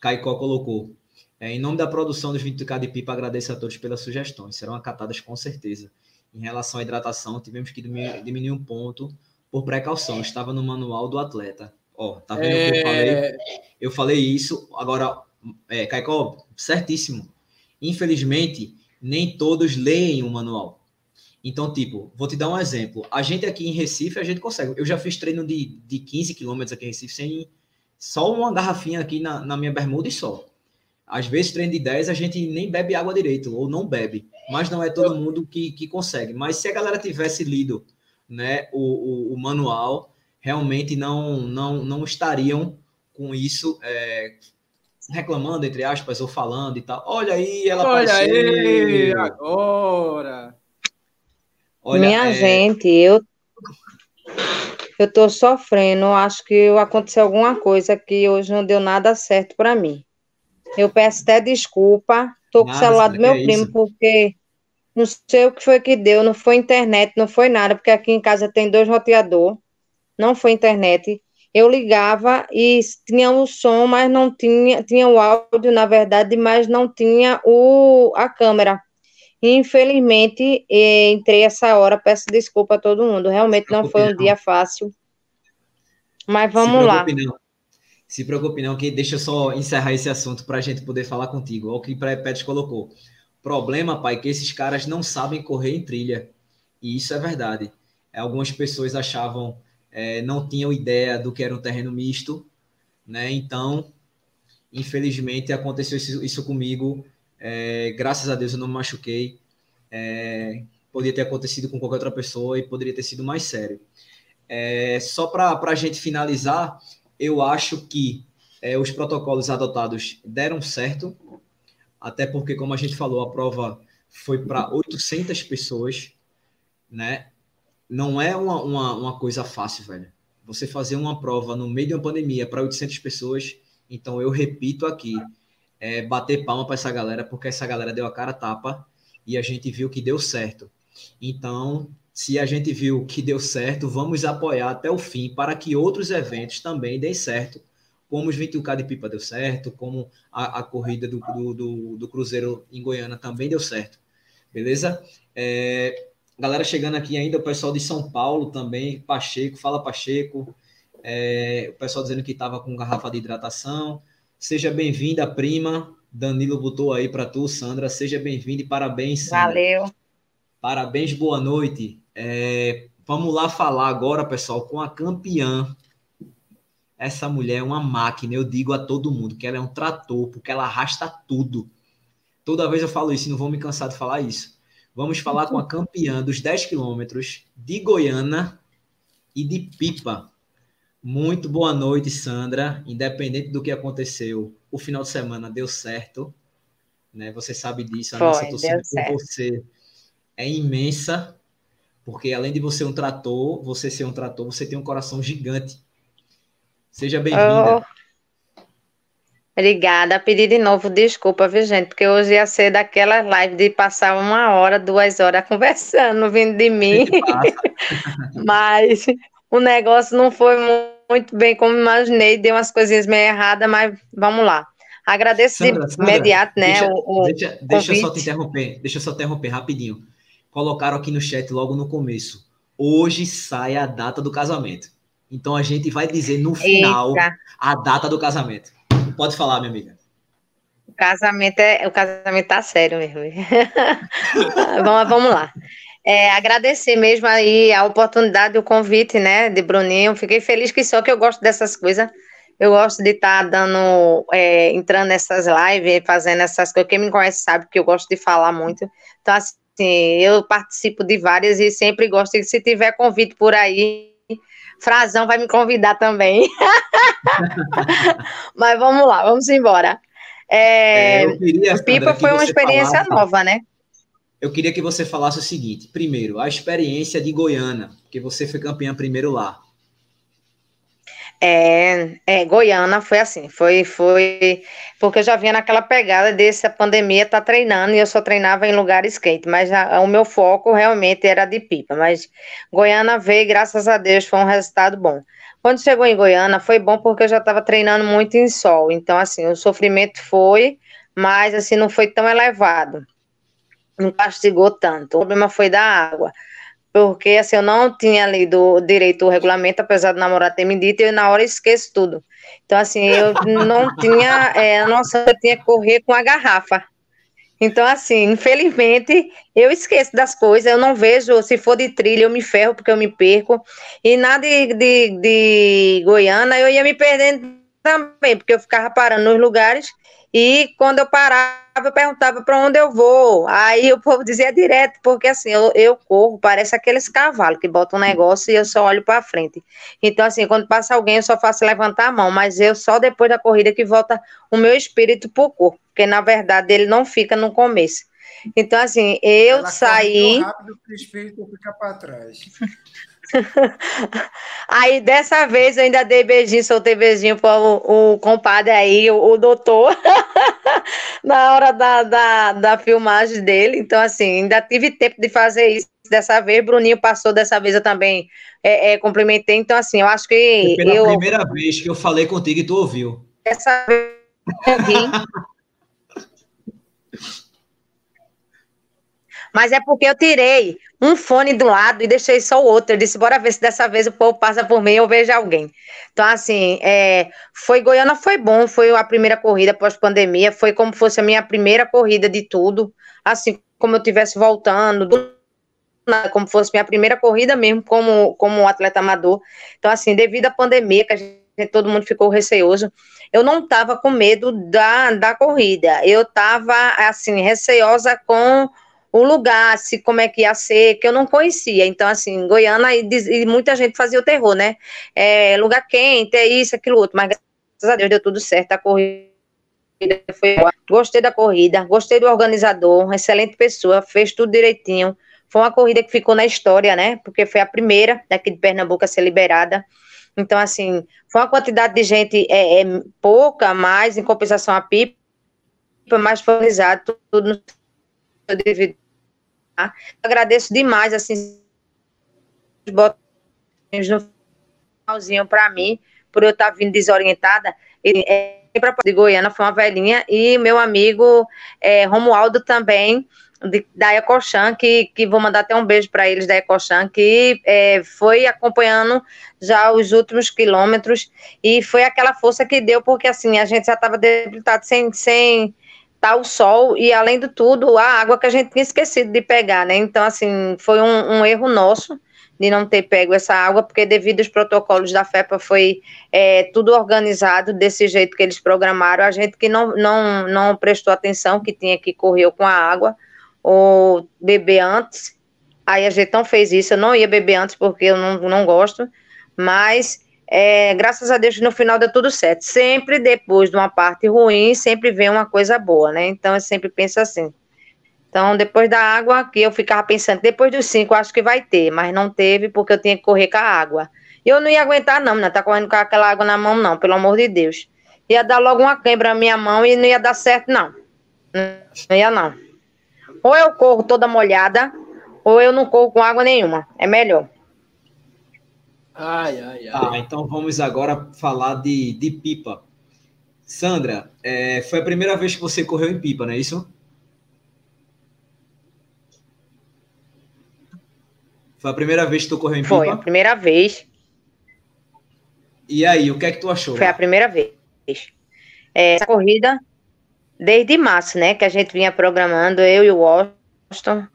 Caicó colocou. É, em nome da produção dos 20k de pipa, agradeço a todos pelas sugestões. Serão acatadas com certeza. Em relação à hidratação, tivemos que diminuir um ponto por precaução. Estava no manual do atleta. Ó, tá vendo é... o que eu falei? Eu falei isso. Agora, é, Caicó, certíssimo. Infelizmente, nem todos leem o manual. Então, tipo, vou te dar um exemplo. A gente aqui em Recife, a gente consegue. Eu já fiz treino de, de 15 quilômetros aqui em Recife sem só uma garrafinha aqui na, na minha bermuda e só. Às vezes, treino de 10, a gente nem bebe água direito, ou não bebe. Mas não é todo mundo que, que consegue. Mas se a galera tivesse lido né, o, o, o manual, realmente não, não, não estariam com isso é, reclamando, entre aspas, ou falando e tal. Olha aí, ela Olha apareceu. aí, agora! Olha, Minha é... gente, eu eu tô sofrendo, acho que aconteceu alguma coisa que hoje não deu nada certo para mim. Eu peço até desculpa. Tô com o celular do meu é primo, isso? porque não sei o que foi que deu, não foi internet, não foi nada, porque aqui em casa tem dois roteador, não foi internet. Eu ligava e tinha o som, mas não tinha, tinha o áudio, na verdade, mas não tinha o, a câmera. Infelizmente, entrei essa hora, peço desculpa a todo mundo. Realmente não foi um não. dia fácil. Mas vamos lá. Não. Se preocupe não, que deixa eu só encerrar esse assunto para a gente poder falar contigo. Olha o que o Pets colocou. Problema, pai, que esses caras não sabem correr em trilha. E isso é verdade. Algumas pessoas achavam, é, não tinham ideia do que era um terreno misto, né? Então, infelizmente, aconteceu isso, isso comigo. É, graças a Deus eu não me machuquei. É, poderia ter acontecido com qualquer outra pessoa e poderia ter sido mais sério. É, só para a gente finalizar, eu acho que é, os protocolos adotados deram certo, até porque, como a gente falou, a prova foi para 800 pessoas, né? Não é uma, uma, uma, coisa fácil, velho. Você fazer uma prova no meio de uma pandemia para 800 pessoas, então eu repito aqui, é, bater palma para essa galera, porque essa galera deu a cara a tapa e a gente viu que deu certo. Então, se a gente viu que deu certo, vamos apoiar até o fim para que outros eventos também deem certo, como os 21K de Pipa deu certo, como a, a corrida do, do, do, Cruzeiro em Goiânia também deu certo. Beleza? É, galera chegando aqui ainda, o pessoal de São Paulo também, Pacheco, fala Pacheco, é, o pessoal dizendo que estava com garrafa de hidratação. Seja bem-vinda, prima. Danilo botou aí para tu, Sandra. Seja bem-vinda e parabéns, Sandra. Valeu. Parabéns, boa noite. É, vamos lá falar agora, pessoal, com a campeã. Essa mulher é uma máquina, eu digo a todo mundo que ela é um trator, porque ela arrasta tudo. Toda vez eu falo isso não vou me cansar de falar isso. Vamos falar com a campeã dos 10 quilômetros de Goiânia, e de Pipa. Muito boa noite, Sandra. Independente do que aconteceu, o final de semana deu certo. Né? Você sabe disso. A Foi, nossa torcida por você é imensa, porque além de você um trator, você ser um trator, você tem um coração gigante. Seja bem-vinda. Oh. Obrigada. Pedi de novo desculpa, viu, gente? Porque hoje ia ser daquela live de passar uma hora, duas horas conversando, vindo de mim. mas o negócio não foi muito bem como imaginei, deu umas coisinhas meio erradas, mas vamos lá. Agradeço Sandra, de imediato, né? Deixa, o, o deixa, deixa eu só te interromper, deixa eu só interromper rapidinho. Colocaram aqui no chat logo no começo. Hoje sai a data do casamento. Então a gente vai dizer no final Eita. a data do casamento. Pode falar, minha amiga. O casamento é, o casamento tá sério mesmo. vamos, vamos lá. É, agradecer mesmo aí a oportunidade, o convite, né, de Bruninho. Fiquei feliz que só que eu gosto dessas coisas. Eu gosto de estar tá dando, é, entrando nessas lives, fazendo essas coisas. Quem me conhece sabe que eu gosto de falar muito. Então, assim, eu participo de várias e sempre gosto. E se tiver convite por aí, Frazão vai me convidar também. Mas vamos lá, vamos embora. É, é, queria, Pipa foi uma experiência falasse, nova, né? Eu queria que você falasse o seguinte: primeiro, a experiência de Goiânia, porque você foi campeã primeiro lá. É, é, Goiânia foi assim, foi, foi, porque eu já vinha naquela pegada dessa pandemia, tá treinando, e eu só treinava em lugares quentes, mas a, o meu foco realmente era de pipa, mas Goiânia veio, graças a Deus, foi um resultado bom. Quando chegou em Goiânia, foi bom porque eu já estava treinando muito em sol, então assim, o sofrimento foi, mas assim, não foi tão elevado, não castigou tanto, o problema foi da água, porque assim, eu não tinha lido direito o regulamento, apesar do namorado ter me dito, e eu na hora esqueço tudo. Então, assim, eu não tinha, é, nossa, eu tinha que correr com a garrafa. Então, assim, infelizmente, eu esqueço das coisas, eu não vejo, se for de trilha, eu me ferro porque eu me perco. E nada de, de, de Goiânia, eu ia me perdendo também, porque eu ficava parando nos lugares e quando eu parava, eu perguntava para onde eu vou. Aí o povo dizia direto, porque assim, eu, eu corro, parece aqueles cavalos que botam um negócio e eu só olho para frente. Então, assim, quando passa alguém, eu só faço levantar a mão, mas eu só depois da corrida que volta o meu espírito para o corpo, porque na verdade ele não fica no começo. Então, assim, eu Ela saí. rápido que o espírito fica para trás. aí dessa vez eu ainda dei beijinho, soltei beijinho para o, o compadre aí, o, o doutor, na hora da, da, da filmagem dele. Então, assim, ainda tive tempo de fazer isso dessa vez. Bruninho passou dessa vez, eu também é, é, cumprimentei. Então, assim, eu acho que. Foi pela eu, primeira vez que eu falei contigo e tu ouviu. Dessa vez eu Mas é porque eu tirei um fone do lado e deixei só o outro. Eu disse, bora ver se dessa vez o povo passa por mim ou vejo alguém. Então, assim, é, foi Goiânia, foi bom, foi a primeira corrida pós-pandemia, foi como fosse a minha primeira corrida de tudo, assim, como eu estivesse voltando, do, como fosse minha primeira corrida mesmo, como, como atleta amador. Então, assim, devido à pandemia, que a gente, todo mundo ficou receoso, eu não estava com medo da, da corrida, eu estava, assim, receosa com o lugar, se como é que ia ser, que eu não conhecia. Então, assim, Goiânia e, e muita gente fazia o terror, né? É, lugar quente, é isso, aquilo outro, mas graças a Deus deu tudo certo, a corrida foi boa. Gostei da corrida, gostei do organizador, excelente pessoa, fez tudo direitinho. Foi uma corrida que ficou na história, né? Porque foi a primeira daqui de Pernambuco a ser liberada. Então, assim, foi uma quantidade de gente é, é pouca, mas em compensação a pipa, mais organizado, tudo no devido Agradeço demais, assim, os botões no finalzinho para mim, por eu estar tá vindo desorientada. Ele é de Goiânia, foi uma velhinha, e meu amigo é, Romualdo também, de, da Ecochan, que, que vou mandar até um beijo para eles da Ecochan, que é, foi acompanhando já os últimos quilômetros, e foi aquela força que deu, porque assim, a gente já estava debilitado sem, sem tá o sol e, além de tudo, a água que a gente tinha esquecido de pegar, né? Então, assim, foi um, um erro nosso de não ter pego essa água, porque devido aos protocolos da FEPA foi é, tudo organizado desse jeito que eles programaram, a gente que não, não, não prestou atenção, que tinha que correr com a água, ou beber antes, aí a gente não fez isso, eu não ia beber antes porque eu não, não gosto, Mas, é, graças a Deus, no final deu tudo certo. Sempre depois de uma parte ruim, sempre vem uma coisa boa, né? Então, eu sempre penso assim. Então, depois da água, que eu ficava pensando, depois dos cinco, acho que vai ter, mas não teve, porque eu tinha que correr com a água. E eu não ia aguentar, não, não tá correndo com aquela água na mão, não, pelo amor de Deus. Ia dar logo uma quebra na minha mão e não ia dar certo, não. Não ia, não. Ou eu corro toda molhada, ou eu não corro com água nenhuma. É melhor. Ai, ai, ai. Ah, então vamos agora falar de, de pipa. Sandra, é, foi a primeira vez que você correu em pipa, não é isso? Foi a primeira vez que tu correu em pipa? Foi a primeira vez. E aí, o que é que tu achou? Foi a primeira vez. É, essa corrida, desde março, né, que a gente vinha programando, eu e o Washington,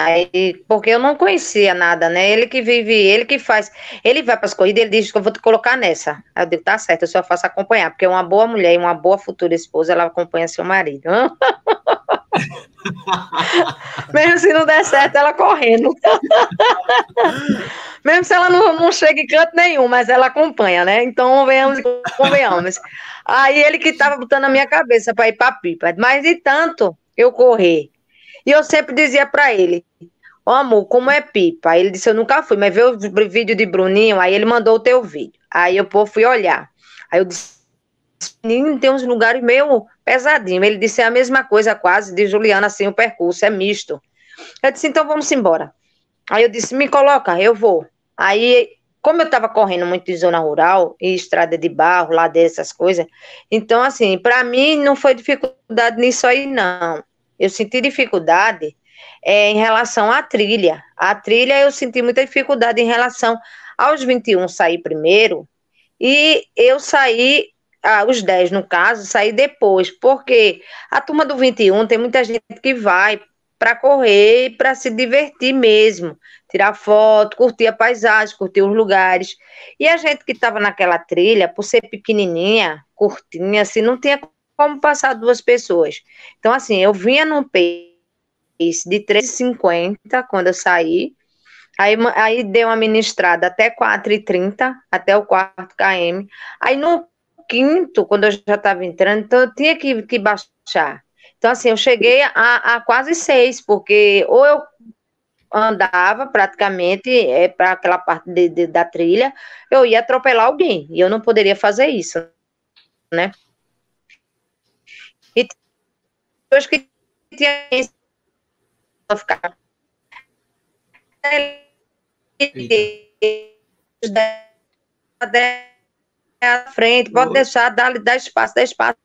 Aí, porque eu não conhecia nada, né? Ele que vive, ele que faz. Ele vai para as corridas, ele diz que eu vou te colocar nessa. Aí eu digo, tá certo, eu só faço acompanhar, porque uma boa mulher e uma boa futura esposa, ela acompanha seu marido. Mesmo se não der certo, ela correndo. Mesmo se ela não, não chega em canto nenhum, mas ela acompanha, né? Então, venhamos convenhamos. Aí ele que estava botando na minha cabeça para ir para pipa. Mas de tanto eu correr e eu sempre dizia para ele: oh, amor, como é pipa? Aí ele disse: Eu nunca fui, mas vê o vídeo de Bruninho. Aí ele mandou o teu vídeo. Aí eu pô, fui olhar. Aí eu disse: Menino, tem uns lugares meio pesadinho. Ele disse: É a mesma coisa quase de Juliana, assim, o percurso, é misto. Eu disse: Então vamos embora. Aí eu disse: Me coloca, eu vou. Aí como eu estava correndo muito em zona rural e estrada de barro, lá dessas coisas, então, assim, para mim não foi dificuldade nisso aí, não eu senti dificuldade é, em relação à trilha. A trilha eu senti muita dificuldade em relação aos 21 sair primeiro e eu saí, ah, os 10 no caso, saí depois, porque a turma do 21 tem muita gente que vai para correr, para se divertir mesmo, tirar foto, curtir a paisagem, curtir os lugares. E a gente que estava naquela trilha, por ser pequenininha, curtinha, assim, não tinha como passar duas pessoas. Então, assim, eu vinha num pace de 3,50 quando eu saí, aí, aí dei uma ministrada até 4,30, até o quarto km. Aí no quinto, quando eu já estava entrando, então eu tinha que, que baixar. Então, assim, eu cheguei a, a quase seis, porque ou eu andava praticamente é, para aquela parte de, de, da trilha, eu ia atropelar alguém, e eu não poderia fazer isso, né? E depois que tinha isso, ficar. À frente, pode deixar, dar, dar espaço, dar espaço.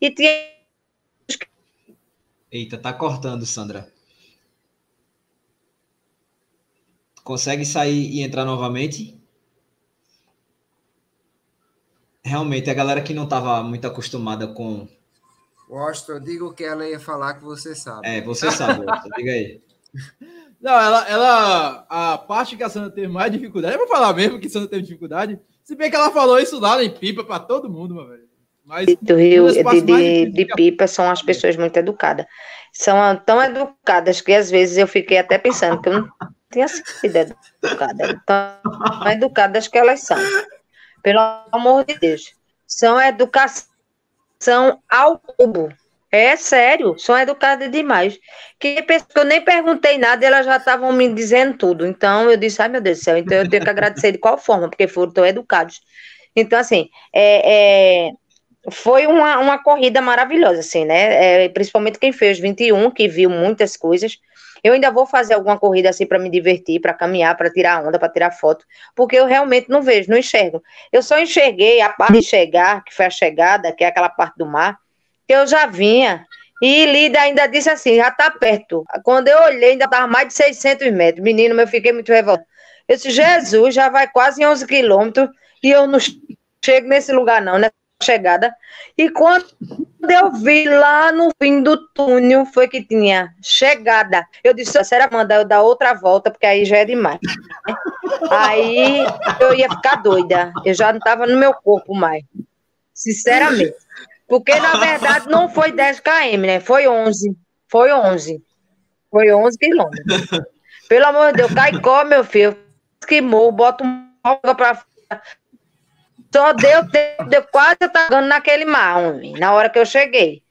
E tinha. Eita, tá cortando, Sandra. Consegue sair e entrar novamente? realmente a galera que não estava muito acostumada com. Washington, eu digo que ela ia falar que você sabe. É, você sabe, Washington, diga aí. Não, ela, ela. A parte que a Sandra teve mais dificuldade, eu vou falar mesmo que a Sandra teve dificuldade. Se bem que ela falou isso lá em pipa para todo mundo, meu velho. Mas do Rio de, de, de, pipa são as pessoas muito educadas. São tão educadas que às vezes eu fiquei até pensando que eu não tinha sido educada. Tão educadas que elas são. Pelo amor de Deus. São educação ao cubo. É sério, são educadas demais. Que eu nem perguntei nada, elas já estavam me dizendo tudo. Então eu disse, ai meu Deus do céu, então eu tenho que agradecer de qual forma, porque foram tão educados. Então, assim, é, é, foi uma, uma corrida maravilhosa, assim, né? É, principalmente quem fez 21, que viu muitas coisas. Eu ainda vou fazer alguma corrida assim para me divertir, para caminhar, para tirar onda, para tirar foto, porque eu realmente não vejo, não enxergo. Eu só enxerguei a parte de chegar, que foi a chegada, que é aquela parte do mar, que eu já vinha. E Lida ainda disse assim, já está perto. Quando eu olhei, ainda estava mais de 600 metros. Menino, eu fiquei muito revoltado. Eu disse, Jesus, já vai quase 11 quilômetros e eu não chego nesse lugar não, né? Chegada. E quando eu vi lá no fim do túnel, foi que tinha chegada. Eu disse, será manda eu dar outra volta, porque aí já é demais. Aí eu ia ficar doida. Eu já não estava no meu corpo mais. Sinceramente. Porque, na verdade, não foi 10 km, né? Foi 11. Foi 11. Foi 11 quilômetros. Pelo amor de Deus, Caicó, meu filho. esquimou, bota um para. Só deu tempo, deu quase eu tava naquele mar, homem, na hora que eu cheguei.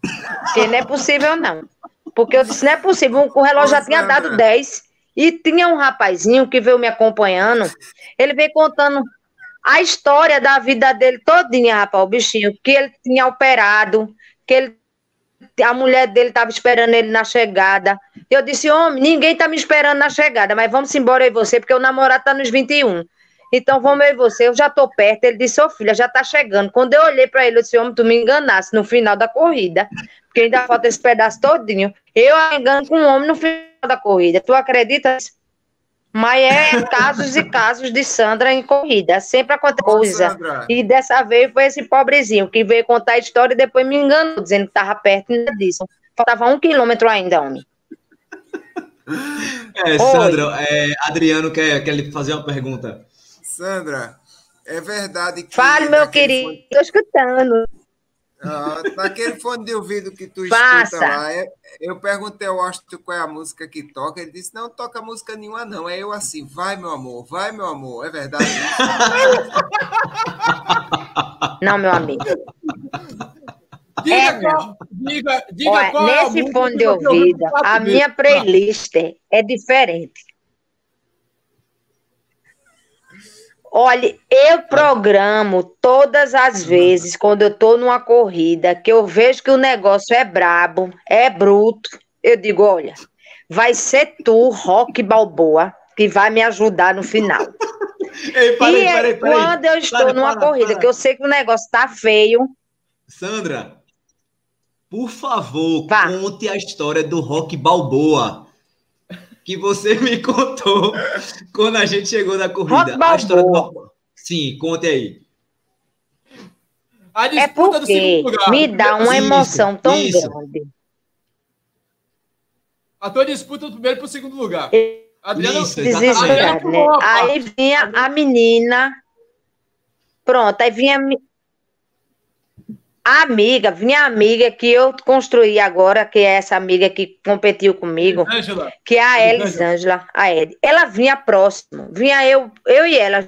Porque não é possível, não. Porque eu disse, não é possível, o relógio já tinha dado 10. E tinha um rapazinho que veio me acompanhando, ele veio contando a história da vida dele todinha, rapaz, o bichinho, que ele tinha operado, que ele a mulher dele estava esperando ele na chegada. Eu disse, homem, ninguém está me esperando na chegada, mas vamos embora aí você, porque o namorado está nos 21. Então vamos aí você, eu já estou perto. Ele disse, ô oh, filha, já está chegando. Quando eu olhei para ele, eu disse, homem, tu me enganasse no final da corrida, porque ainda falta esse pedaço todinho. Eu engano com um homem no final da corrida. Tu acreditas? Mas é casos e casos de Sandra em corrida. Sempre acontece coisa. Sandra. E dessa vez foi esse pobrezinho que veio contar a história e depois me enganou, dizendo que estava perto ainda disso. Faltava um quilômetro ainda, homem. É, Sandra, é, Adriano quer, quer lhe fazer uma pergunta. Sandra, é verdade que. Fale, meu querido, estou escutando. Ah, naquele fone de ouvido que tu Passa. escuta lá, é, eu perguntei ao Austin qual é a música que toca. Ele disse: Não toca música nenhuma, não. É eu assim, vai, meu amor, vai, meu amor. É verdade Não, meu amigo. Diga, é, qual, diga, diga Olha, qual nesse é fone de ouvido, a minha playlist é diferente. Olha, eu programo todas as vezes quando eu estou numa corrida que eu vejo que o negócio é brabo, é bruto. Eu digo, olha, vai ser tu, Rock Balboa, que vai me ajudar no final. Ei, parei, e parei, parei, quando eu estou para, numa para, corrida para. que eu sei que o negócio está feio. Sandra, por favor, Vá. conte a história do Rock Balboa que você me contou quando a gente chegou na corrida. A história do... Sim, conte aí. A é disputa do segundo lugar. Me dá uma isso, emoção tão isso. grande. A tua disputa do primeiro para o segundo lugar. Adriano, isso, Desesperado, né? Aí vinha a menina. Pronto, aí vinha a amiga, minha amiga que eu construí agora, que é essa amiga que competiu comigo, Angela. que é a Elisângela, a Ed. Ela vinha próximo, vinha eu, eu e ela.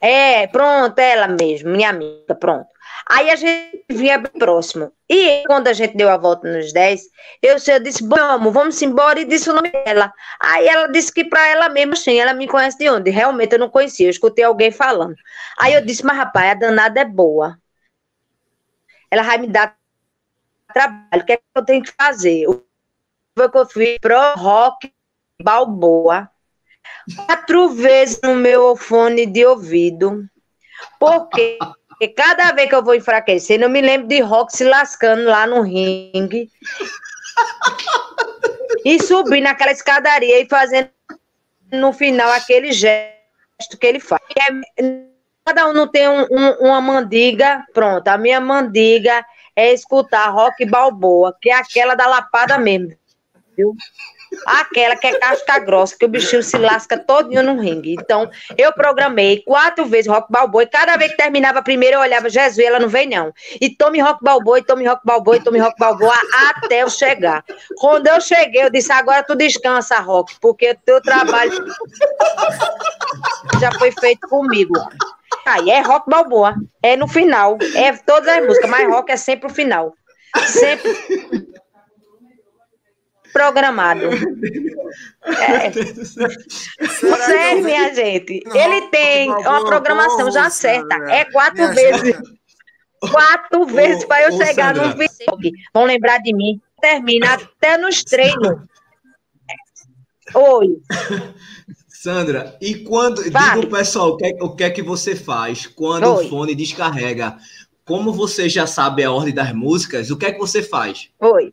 É, pronto, ela mesmo, minha amiga, pronto. Aí a gente vinha próximo. E quando a gente deu a volta nos 10, eu, eu disse, vamos, vamos embora, e disse o nome dela. Aí ela disse que para ela mesma, sim, ela me conhece de onde? Realmente eu não conhecia, eu escutei alguém falando. Aí eu disse, mas rapaz, a danada é boa ela vai me dar trabalho. O que é que eu tenho que fazer? Foi que eu pro rock balboa quatro vezes no meu fone de ouvido. Porque cada vez que eu vou enfraquecer, eu me lembro de rock se lascando lá no ringue. e subir naquela escadaria e fazendo no final aquele gesto que ele faz. É Cada um não tem um, um, uma mandiga. Pronto, a minha mandiga é escutar rock balboa, que é aquela da lapada mesmo. Viu? Aquela que é casca grossa, que o bichinho se lasca todinho no ringue. Então, eu programei quatro vezes rock balboa, e cada vez que terminava a primeira, eu olhava, Jesus, ela não vem não. E tome rock balboa, e tome rock balboa, e tome rock balboa, até eu chegar. Quando eu cheguei, eu disse, agora tu descansa, rock, porque o teu trabalho já foi feito comigo. Aí é rock balboa. É no final. É todas as músicas, mas rock é sempre o final. Sempre programado. É. Sério, minha gente. Ele tem uma programação já certa. É quatro vezes. Quatro vezes para eu chegar no vídeo. Vão lembrar de mim. Termina até nos treinos. Oi. Sandra, e quando. Vale. Diga o pessoal o que, é, o que é que você faz quando Oi. o fone descarrega. Como você já sabe a ordem das músicas, o que é que você faz? Oi.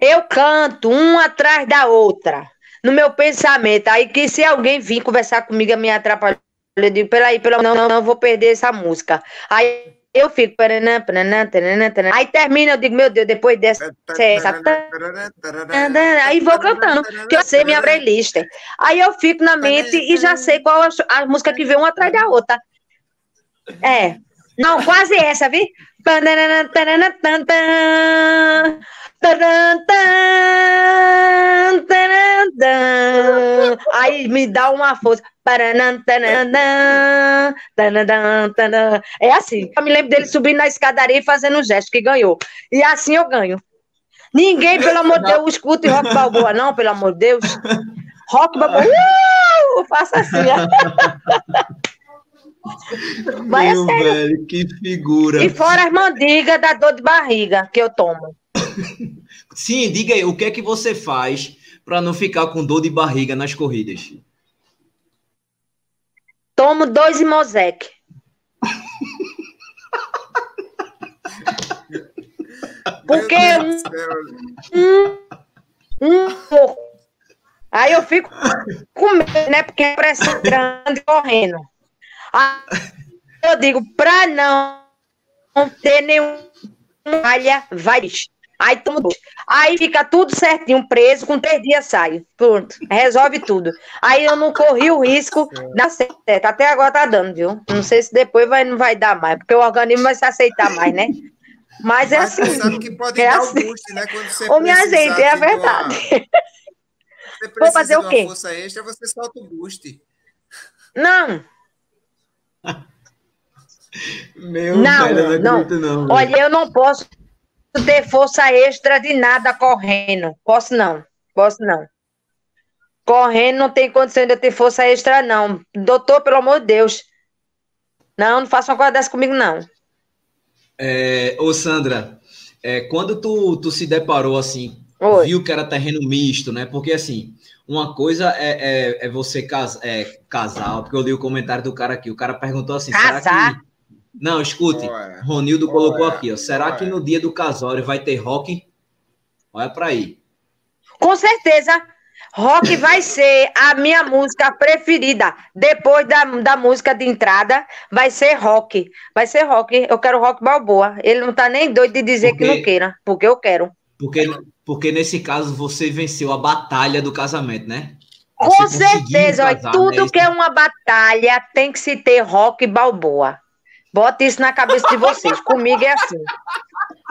Eu canto uma atrás da outra, no meu pensamento. Aí que se alguém vir conversar comigo, me atrapalhar, eu digo, peraí, pelo não, não, não vou perder essa música. Aí eu fico. Aí termina, eu digo, meu Deus, depois dessa. Essa, aí vou cantando, que eu sei minha playlist. Aí eu fico na mente e já sei qual a, a música que vem uma atrás da outra. É. Não, quase essa, viu? Aí me dá uma força. É assim. Eu me lembro dele subindo na escadaria e fazendo um gesto que ganhou. E assim eu ganho. Ninguém, pelo amor de Deus, escuta rock balboa, não, pelo amor de Deus. Rock balboa. Uh, faça assim. Meu velho, que figura. E fora as mandigas da dor de barriga que eu tomo. Sim, diga aí, o que é que você faz para não ficar com dor de barriga nas corridas? Tomo dois Imosec. Porque um, um, um, aí eu fico com medo, né? Porque é pressão grande correndo. Aí eu digo, para não ter nenhum malha, vai. Aí dois. Aí fica tudo certinho, preso, com três dias saio. Pronto, resolve tudo. Aí eu não corri o risco, dá certo. Até agora tá dando, viu? Não sei se depois vai, não vai dar mais, porque o organismo vai se aceitar mais, né? Mas é Mas assim. sabe que pode é dar assim. o boost, né? Quando você Ô, minha gente, é a verdade. Uma... Você Vou fazer o quê? força extra, você solta o boost. Não. Meu não, velho, não, não. não Olha, eu não posso ter força extra de nada correndo. Posso não. Posso não. Correndo não tem condição de ter força extra, não. Doutor, pelo amor de Deus. Não, não faça uma coisa dessa comigo, não. É, ô, Sandra, é, quando tu, tu se deparou assim, Oi. viu que era terreno misto, né? Porque assim, uma coisa é, é, é você cas, é, casar, porque eu li o comentário do cara aqui. O cara perguntou assim: Casar? será que. Não, escute, Ué. Ronildo Ué. colocou aqui, ó. Será Ué. que no dia do casório vai ter rock? Olha para aí. Com certeza. Rock vai ser a minha música preferida. Depois da, da música de entrada, vai ser rock. Vai ser rock. Eu quero rock balboa. Ele não tá nem doido de dizer porque, que não queira, porque eu quero. Porque, porque nesse caso você venceu a batalha do casamento, né? Você Com certeza. Casar, tudo né? que é uma batalha tem que se ter rock balboa. Bota isso na cabeça de vocês. Comigo é assim.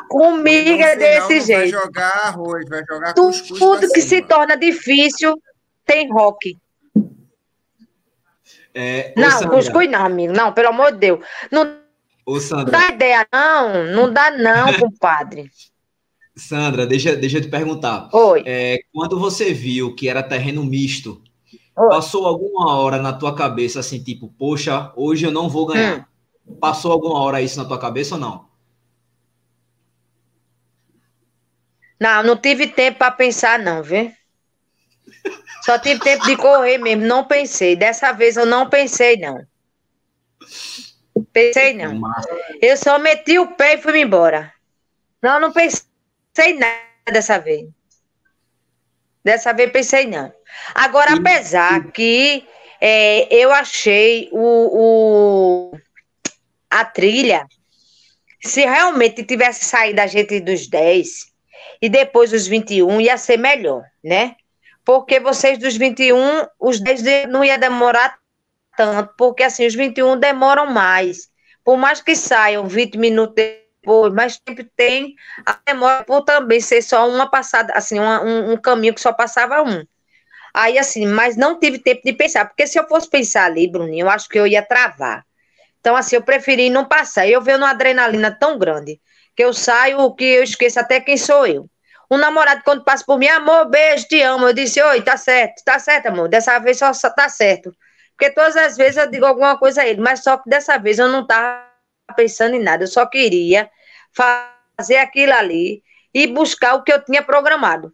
Comigo é desse não, jeito. Vai jogar arroz, vai jogar tudo, cuscuz Tudo que se torna difícil tem rock. É, não, Sandra, cuscuz não, amigo. Não, pelo amor de Deus. Não, ô, Sandra, dá ideia, não. Não dá, não, compadre. Sandra, deixa, deixa eu te perguntar. Oi. É, quando você viu que era terreno misto, Oi. passou alguma hora na tua cabeça assim, tipo, poxa, hoje eu não vou ganhar? Hum. Passou alguma hora isso na tua cabeça ou não? Não, não tive tempo para pensar, não, viu? Só tive tempo de correr mesmo, não pensei. Dessa vez eu não pensei, não. Pensei, não. Eu só meti o pé e fui embora. Não, não pensei nada dessa vez. Dessa vez pensei, não. Agora, apesar que é, eu achei o, o a trilha, se realmente tivesse saído a gente dos 10 e depois os 21, ia ser melhor, né? Porque vocês dos 21, os 10 não ia demorar tanto, porque assim, os 21 demoram mais. Por mais que saiam 20 minutos depois, mais tempo tem a demora por também ser só uma passada, assim, uma, um, um caminho que só passava um. Aí, assim, mas não tive tempo de pensar, porque se eu fosse pensar ali, Bruninho, eu acho que eu ia travar. Então, assim, eu preferi não passar. Eu venho numa adrenalina tão grande que eu saio que eu esqueço até quem sou eu. Um namorado, quando passa por mim, amor, beijo, te amo. Eu disse, oi, tá certo, tá certo, amor. Dessa vez só, só tá certo. Porque todas as vezes eu digo alguma coisa a ele, mas só que dessa vez eu não tava pensando em nada. Eu só queria fazer aquilo ali e buscar o que eu tinha programado.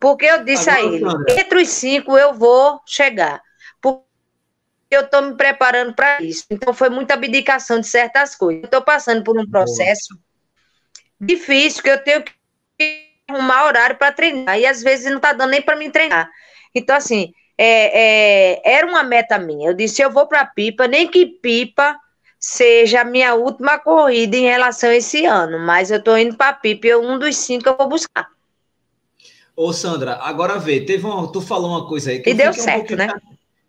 Porque eu disse Agora, a ele, entre os cinco eu vou chegar eu estou me preparando para isso. Então, foi muita abdicação de certas coisas. Estou passando por um processo Boa. difícil, que eu tenho que arrumar horário para treinar, e às vezes não está dando nem para me treinar. Então, assim, é, é, era uma meta minha. Eu disse: eu vou para Pipa, nem que Pipa seja a minha última corrida em relação a esse ano, mas eu estou indo para Pipa e um dos cinco eu vou buscar. Ô, Sandra, agora vê, teve uma, tu falou uma coisa aí que e deu certo, um né?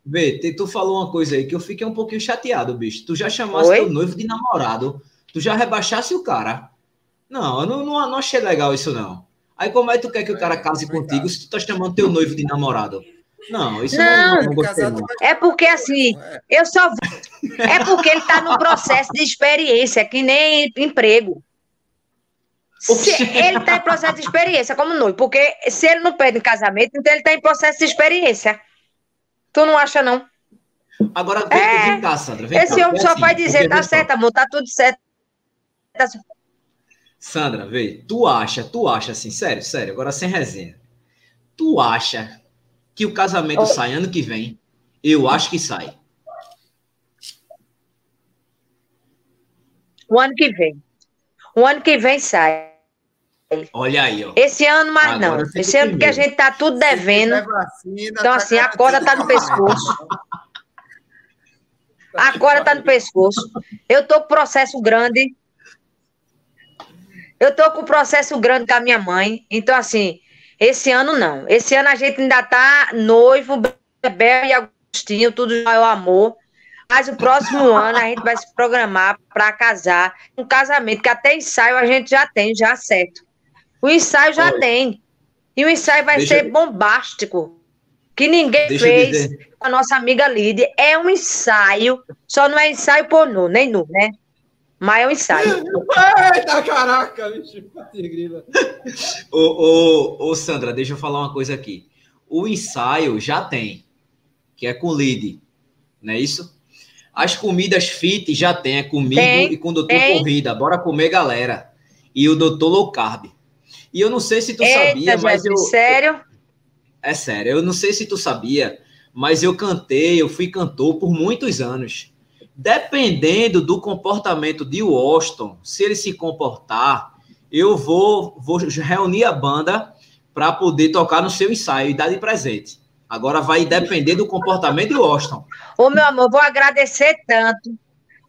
Vê, tu falou uma coisa aí que eu fiquei um pouquinho chateado, bicho. Tu já chamaste Oi? teu noivo de namorado. Tu já rebaixasse o cara. Não, eu não, não, não achei legal isso, não. Aí como é que tu quer que o cara case contigo se tu tá chamando teu noivo de namorado? Não, isso não, não, não gostei, não. É porque assim, eu só É porque ele tá no processo de experiência, que nem emprego. Se ele está em processo de experiência como noivo, porque se ele não pede em casamento, então ele está em processo de experiência. Tu não acha, não? Agora, vem, é, vem cá, Sandra. Vem esse cá, homem só assim, vai dizer, tá certo, amor, tá tudo certo. Tá... Sandra, vê, tu acha, tu acha assim, sério, sério, agora sem resenha. Tu acha que o casamento oh. sai ano que vem? Eu acho que sai. O ano que vem. O ano que vem sai. Olha aí, ó. Esse ano, mais Agora não. Esse ano que a gente tá tudo devendo. Vacina, então, tá assim, a corda tá no pescoço. A corda tá no pescoço. Eu tô com processo grande. Eu tô com processo grande com a minha mãe. Então, assim, esse ano não. Esse ano a gente ainda tá noivo, Bebel e Agostinho, tudo já é amor. Mas o próximo ano a gente vai se programar para casar. Um casamento que até ensaio a gente já tem, já certo. O ensaio já Oi. tem. E o ensaio vai Deixa ser eu... bombástico. Que ninguém Deixa fez com a nossa amiga Lídia. É um ensaio, só não é ensaio pornô, nem nu, né? Mas é um ensaio. Eita, caraca, bicho. ô, ô, ô, Sandra, deixa eu falar uma coisa aqui. O ensaio já tem, que é com Lid, não é isso? As comidas fit já tem, é comigo tem, e com o doutor tem. Corrida. Bora comer, galera. E o doutor Low Carb. E eu não sei se tu Eita, sabia, mas eu. Sério? É sério, eu não sei se tu sabia, mas eu cantei, eu fui cantor por muitos anos. Dependendo do comportamento de Washington, se ele se comportar, eu vou, vou reunir a banda para poder tocar no seu ensaio e dar de presente. Agora vai depender do comportamento de Washington. Ô, meu amor, vou agradecer tanto.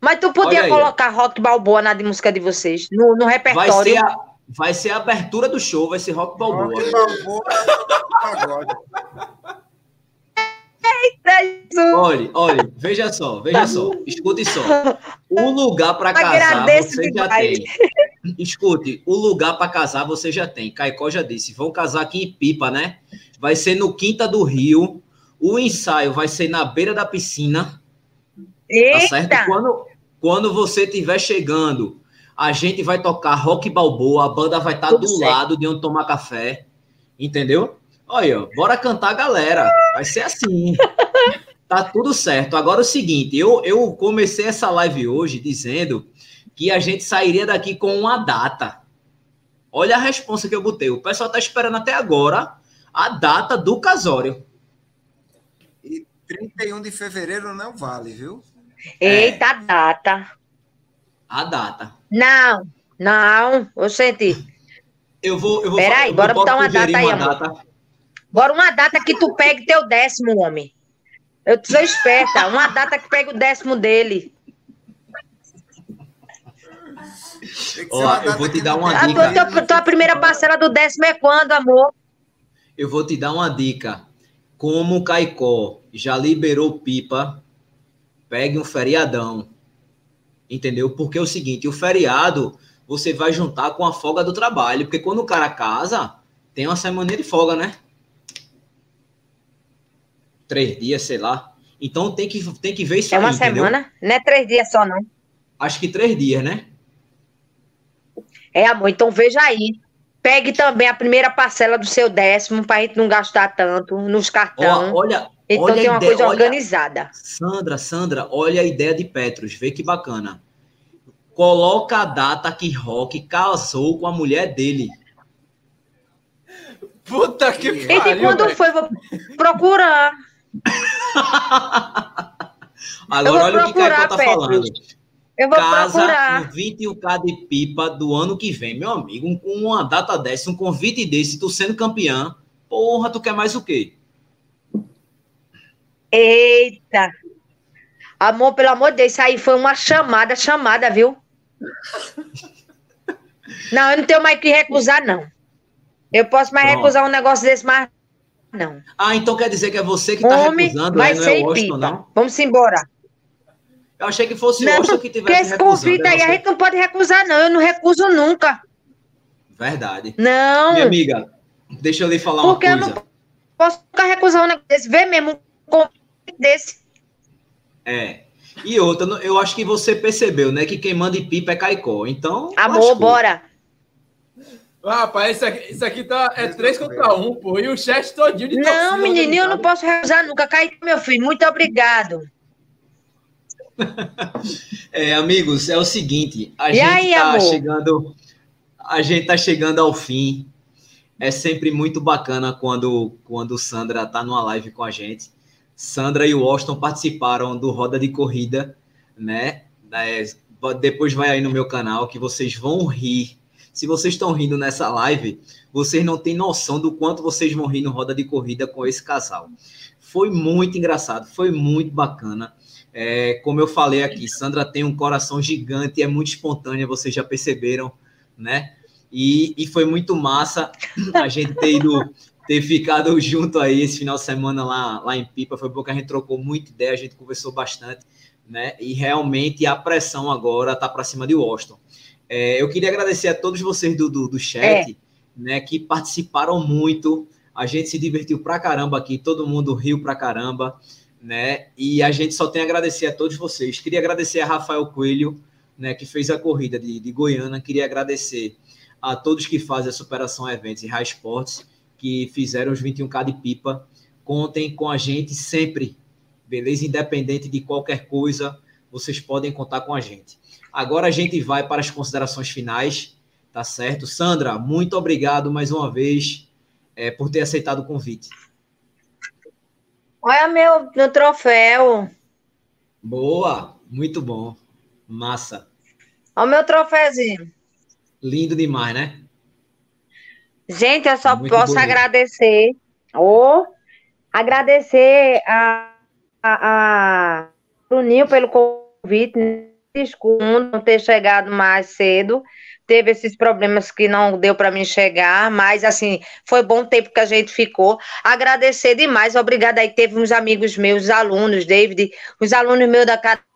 Mas tu podia colocar rock balboa na de música de vocês, no, no repertório. Vai ser a, Vai ser a abertura do show, vai ser Rock Balboa. Rock Balboa Olha, olha, veja só, veja só, escute só. O lugar para casar você já tem. Escute, o lugar para casar você já tem. Caicó já disse, vão casar aqui em Pipa, né? Vai ser no Quinta do Rio. O ensaio vai ser na beira da piscina. Tá Eita. Tá certo? Quando, quando você estiver chegando a gente vai tocar rock balboa, a banda vai estar tá do certo. lado de onde tomar café, entendeu? Olha, bora cantar, galera. Vai ser assim. tá tudo certo. Agora é o seguinte, eu, eu comecei essa live hoje dizendo que a gente sairia daqui com uma data. Olha a resposta que eu botei. O pessoal tá esperando até agora a data do casório. E 31 de fevereiro não vale, viu? Eita, é. data a data. Não, não, eu senti. Eu vou. Eu vou Peraí, bora botar uma data aí, amor. Data. Bora uma data que tu pegue teu décimo, homem. Eu sou esperta. Uma data que pegue o décimo dele. Ó, eu vou te dar uma dica. A tua, tua primeira parcela do décimo é quando, amor? Eu vou te dar uma dica. Como o Caicó já liberou pipa, pegue um feriadão entendeu? Porque é o seguinte, o feriado você vai juntar com a folga do trabalho, porque quando o cara casa, tem uma semana de folga, né? Três dias, sei lá. Então tem que, tem que ver isso É uma aí, semana, entendeu? não é três dias só, não. Acho que três dias, né? É, amor, então veja aí. Pegue também a primeira parcela do seu décimo para a gente não gastar tanto nos cartões. Olha, então olha tem uma ideia, coisa olha, organizada. Sandra, Sandra, olha a ideia de Petros, vê que bacana. Coloca a data que Rock casou com a mulher dele. Puta que pariu. E de quando véio. foi? Vou procurar. Agora vou olha o que Caio tá falando. Eu vou Casa procurar. com 21k de pipa do ano que vem. Meu amigo, com uma data dessa, um convite desse, tu sendo campeão, porra, tu quer mais o quê? Eita! Amor, pelo amor de Deus, isso aí foi uma chamada, chamada, viu? Não, eu não tenho mais que recusar, não. Eu posso mais Pronto. recusar um negócio desse, mas não. Ah, então quer dizer que é você que está recusando, vai né? não é Washington, pipa. não? Vamos embora. Eu achei que fosse não, o Austin que tivesse esse convite aí a gente não pode recusar, não. Eu não recuso nunca. Verdade. Não. Minha amiga, deixa eu lhe falar Porque uma coisa. Porque eu não posso ficar recusar um negócio desse. Vê mesmo um convite desse. É. E outra, eu acho que você percebeu, né? Que quem manda em pipa é Caicó. Então. Amor, bora. Ah, rapaz, isso aqui, isso aqui tá, é três contra um, pô. E o chat todinho de Não, menininho, eu não posso recusar nunca. Caicó, meu filho, muito obrigado. é, amigos, é o seguinte, a e gente aí, tá amor? chegando, a gente tá chegando ao fim. É sempre muito bacana quando quando Sandra tá numa live com a gente. Sandra e o Austin participaram do Roda de Corrida, né? É, depois vai aí no meu canal que vocês vão rir. Se vocês estão rindo nessa live, vocês não têm noção do quanto vocês vão rir no Roda de Corrida com esse casal. Foi muito engraçado, foi muito bacana. É, como eu falei aqui, Sandra tem um coração gigante, é muito espontânea, vocês já perceberam, né? E, e foi muito massa a gente ter ido, ter ficado junto aí esse final de semana lá, lá em Pipa. Foi bom que a gente trocou muita ideia, a gente conversou bastante, né? E realmente a pressão agora tá para cima de Washington. É, eu queria agradecer a todos vocês do, do, do chat, é. né? Que participaram muito. A gente se divertiu pra caramba aqui, todo mundo riu pra caramba né? E a gente só tem a agradecer a todos vocês. Queria agradecer a Rafael Coelho, né, que fez a corrida de, de Goiânia. Queria agradecer a todos que fazem a Superação Eventos e High Sports, que fizeram os 21K de pipa. Contem com a gente sempre, beleza? Independente de qualquer coisa, vocês podem contar com a gente. Agora a gente vai para as considerações finais, tá certo? Sandra, muito obrigado mais uma vez é, por ter aceitado o convite. Olha meu, meu troféu. Boa, muito bom. Massa. Olha o meu troféuzinho. Lindo demais, né? Gente, eu só muito posso bonito. agradecer. Ou oh, agradecer a, a, a Bruninho pelo convite. Desculpa não ter chegado mais cedo teve esses problemas que não deu para mim chegar, mas assim, foi bom tempo que a gente ficou. Agradecer demais, obrigada aí. Teve uns amigos meus, alunos, David, os alunos meus da academia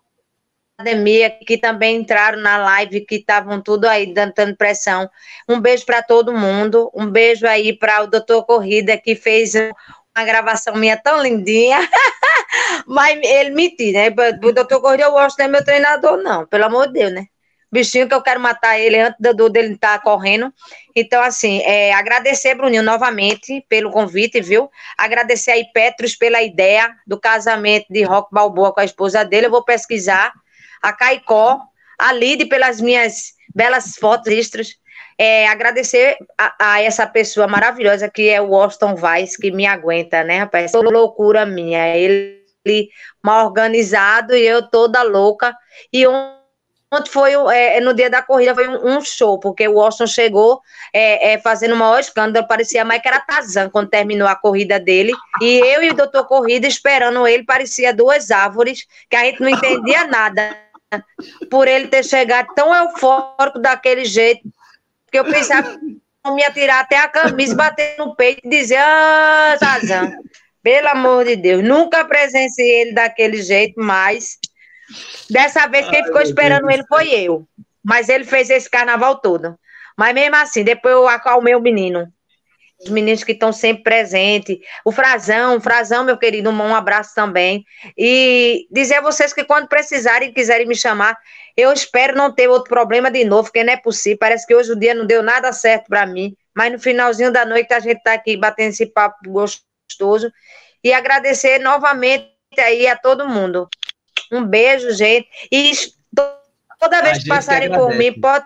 que também entraram na live, que estavam tudo aí dando pressão. Um beijo para todo mundo, um beijo aí para o doutor Corrida, que fez uma gravação minha tão lindinha. Mas ele mentiu, né? O doutor Corrida, eu gosto, não é meu treinador, não, pelo amor de Deus, né? bichinho que eu quero matar ele antes do, dele estar tá correndo. Então, assim, é, agradecer, Bruninho, novamente pelo convite, viu? Agradecer aí Petros pela ideia do casamento de Rock Balboa com a esposa dele. Eu vou pesquisar. A Caicó, a Lide pelas minhas belas fotos extras. É, agradecer a, a, essa pessoa maravilhosa que é o Austin Weiss, que me aguenta, né, rapaz? Essa loucura minha. Ele mal organizado e eu toda louca. E um Ontem foi é, no dia da corrida foi um, um show, porque o Austin chegou é, é, fazendo o maior escândalo, parecia mais que era Tazan quando terminou a corrida dele. E eu e o doutor Corrida esperando ele, parecia duas árvores, que a gente não entendia nada. Por ele ter chegado tão eufórico daquele jeito, que eu pensava que me ia tirar até a camisa, bater no peito e dizer: Ah, Tazan, pelo amor de Deus, nunca presenciei ele daquele jeito, mas Dessa vez, quem Ai, ficou esperando ele foi eu. Mas ele fez esse carnaval todo. Mas mesmo assim, depois eu acalmei o menino. Os meninos que estão sempre presentes. O Frazão, o Frazão, meu querido, um abraço também. E dizer a vocês que quando precisarem e quiserem me chamar, eu espero não ter outro problema de novo, porque não é possível. Parece que hoje o dia não deu nada certo para mim. Mas no finalzinho da noite a gente está aqui batendo esse papo gostoso. E agradecer novamente aí a todo mundo. Um beijo, gente. E toda vez que passarem por mim, pode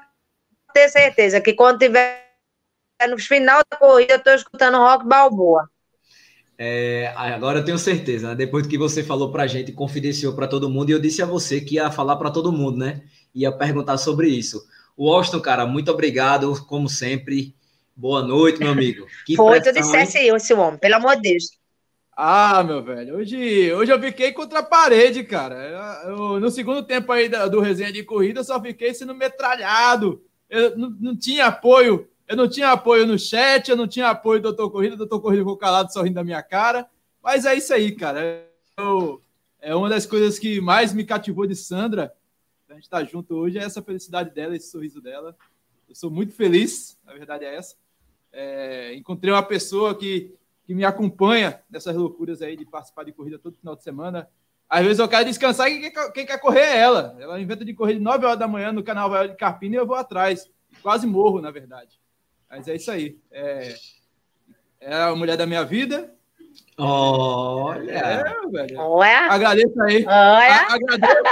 ter certeza que quando tiver no final da corrida, eu estou escutando rock balboa. É, agora eu tenho certeza, né? depois que você falou para a gente, confidenciou para todo mundo, e eu disse a você que ia falar para todo mundo, né? Ia perguntar sobre isso. O Austin, cara, muito obrigado, como sempre. Boa noite, meu amigo. Que Foi, tu dissesse eu, esse homem, pelo amor de Deus. Ah, meu velho, hoje, hoje eu fiquei contra a parede, cara. Eu, eu, no segundo tempo aí do, do resenha de corrida, eu só fiquei sendo metralhado. Eu não, não, tinha apoio, eu não tinha apoio no chat, eu não tinha apoio do Doutor Corrida, Doutor Corrida ficou calado sorrindo da minha cara. Mas é isso aí, cara. Eu, É uma das coisas que mais me cativou de Sandra. A gente estar tá junto hoje é essa felicidade dela, esse sorriso dela. Eu sou muito feliz, a verdade é essa. É, encontrei uma pessoa que, que me acompanha nessas loucuras aí de participar de corrida todo final de semana. Às vezes eu quero descansar e quem, quem quer correr é ela. Ela inventa de correr de 9 horas da manhã no canal Vaiol de Carpina e eu vou atrás. Quase morro, na verdade. Mas é isso aí. É, é a mulher da minha vida. Olha! É, velho. Olha! Agradeço aí. Olha! agradeço.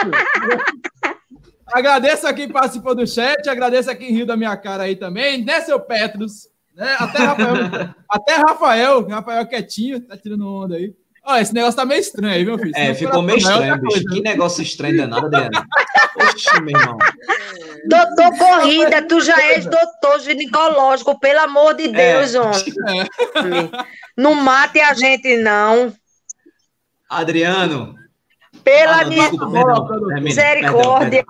agradeço a quem participou do chat, agradeço a quem riu da minha cara aí também, né, seu Petros? Né? Até Rafael, até Rafael, Rafael quietinho, tá tirando onda aí. Olha, esse negócio tá meio estranho aí, meu filho. É, ficou meio estranho, bicho. Que negócio estranho danado, Adriano. Oxe, meu irmão. Doutor Corrida, tu já és doutor ginecológico, pelo amor de Deus, é. homem. É. Não mate a gente, não. Adriano. Pela ah, não, minha desculpa, misericórdia.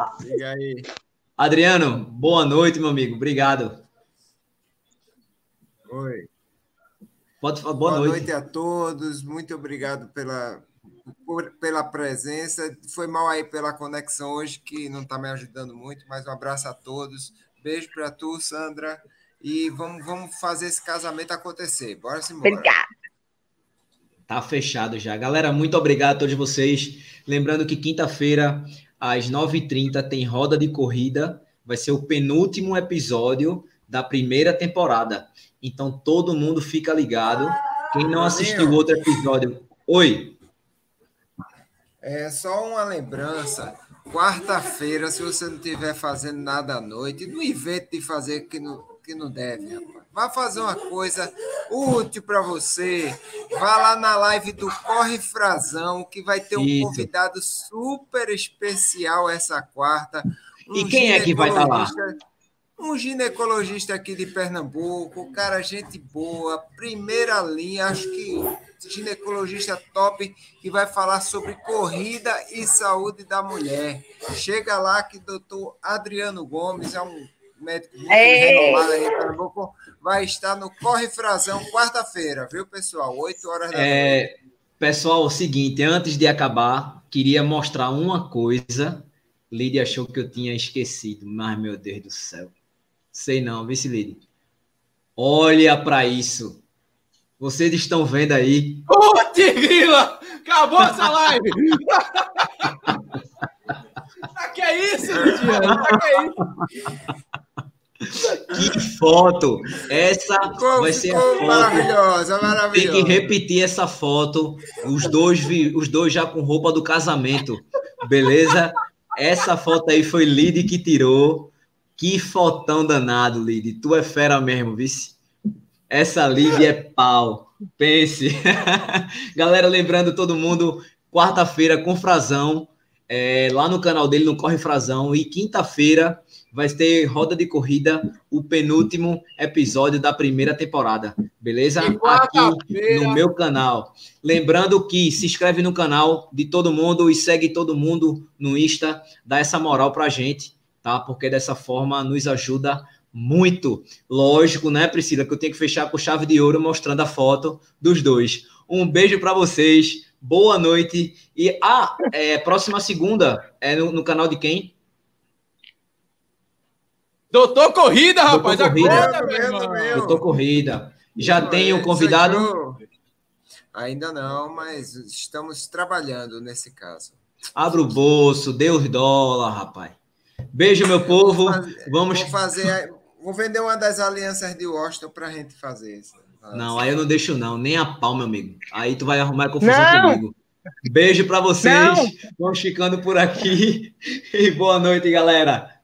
Adriano, boa noite, meu amigo. Obrigado. Oi. Pode falar, boa, boa noite. noite a todos. Muito obrigado pela, por, pela presença. Foi mal aí pela conexão hoje, que não está me ajudando muito, mas um abraço a todos. Beijo para tu, Sandra. E vamos, vamos fazer esse casamento acontecer. Bora se embora. Obrigada. Tá fechado já. Galera, muito obrigado a todos vocês. Lembrando que quinta-feira, às 9h30, tem roda de corrida. Vai ser o penúltimo episódio da primeira temporada. Então todo mundo fica ligado. Quem não assistiu o outro episódio. Oi. É só uma lembrança. Quarta-feira, se você não estiver fazendo nada à noite, não invente de fazer que não, que não deve, rapaz. Vá fazer uma coisa útil para você. Vá lá na live do Corre Frazão, que vai ter um Isso. convidado super especial essa quarta. Um e quem é que vai estar tá lá? Um ginecologista aqui de Pernambuco, cara, gente boa, primeira linha, acho que ginecologista top, que vai falar sobre corrida e saúde da mulher. Chega lá que o doutor Adriano Gomes é um médico muito renomado aí em Pernambuco, vai estar no Corre Frazão quarta-feira, viu, pessoal? 8 horas da é, noite. Pessoal, o seguinte, antes de acabar, queria mostrar uma coisa. Lídia achou que eu tinha esquecido, mas meu Deus do céu. Sei não, vice líder. Olha para isso. Vocês estão vendo aí. Ô, Tigrila! Acabou essa live! que é isso, Lidiane? que é isso? Que foto! Essa vai ser a foto. Maravilhosa, maravilhosa. Tem que repetir essa foto. Os dois, os dois já com roupa do casamento. Beleza? Essa foto aí foi Lid que tirou. Que fotão danado, Lid. Tu é fera mesmo, vice. Essa Lid é pau. Pense. Galera, lembrando todo mundo, quarta-feira com Frazão, é, lá no canal dele, no Corre Frazão. E quinta-feira vai ter roda de corrida, o penúltimo episódio da primeira temporada. Beleza? Aqui no meu canal. Lembrando que se inscreve no canal de todo mundo e segue todo mundo no Insta. Dá essa moral pra gente tá? Porque dessa forma nos ajuda muito. Lógico, né, Priscila, que eu tenho que fechar com chave de ouro mostrando a foto dos dois. Um beijo para vocês, boa noite. E a ah, é, próxima segunda é no, no, canal de quem? Doutor Corrida, rapaz. Doutor Corrida. Acorda, Doutor Corrida. Já tem o convidado? Ainda não, mas estamos trabalhando nesse caso. Abra o bolso, dê os dólares, rapaz. Beijo, meu povo. Vou fazer, Vamos vou fazer. Vou vender uma das alianças de Washington para a gente fazer isso. Não, aí eu não deixo, não. Nem a pau, meu amigo. Aí tu vai arrumar confusão não. comigo. Beijo para vocês. Não. Vamos ficando por aqui. E boa noite, galera.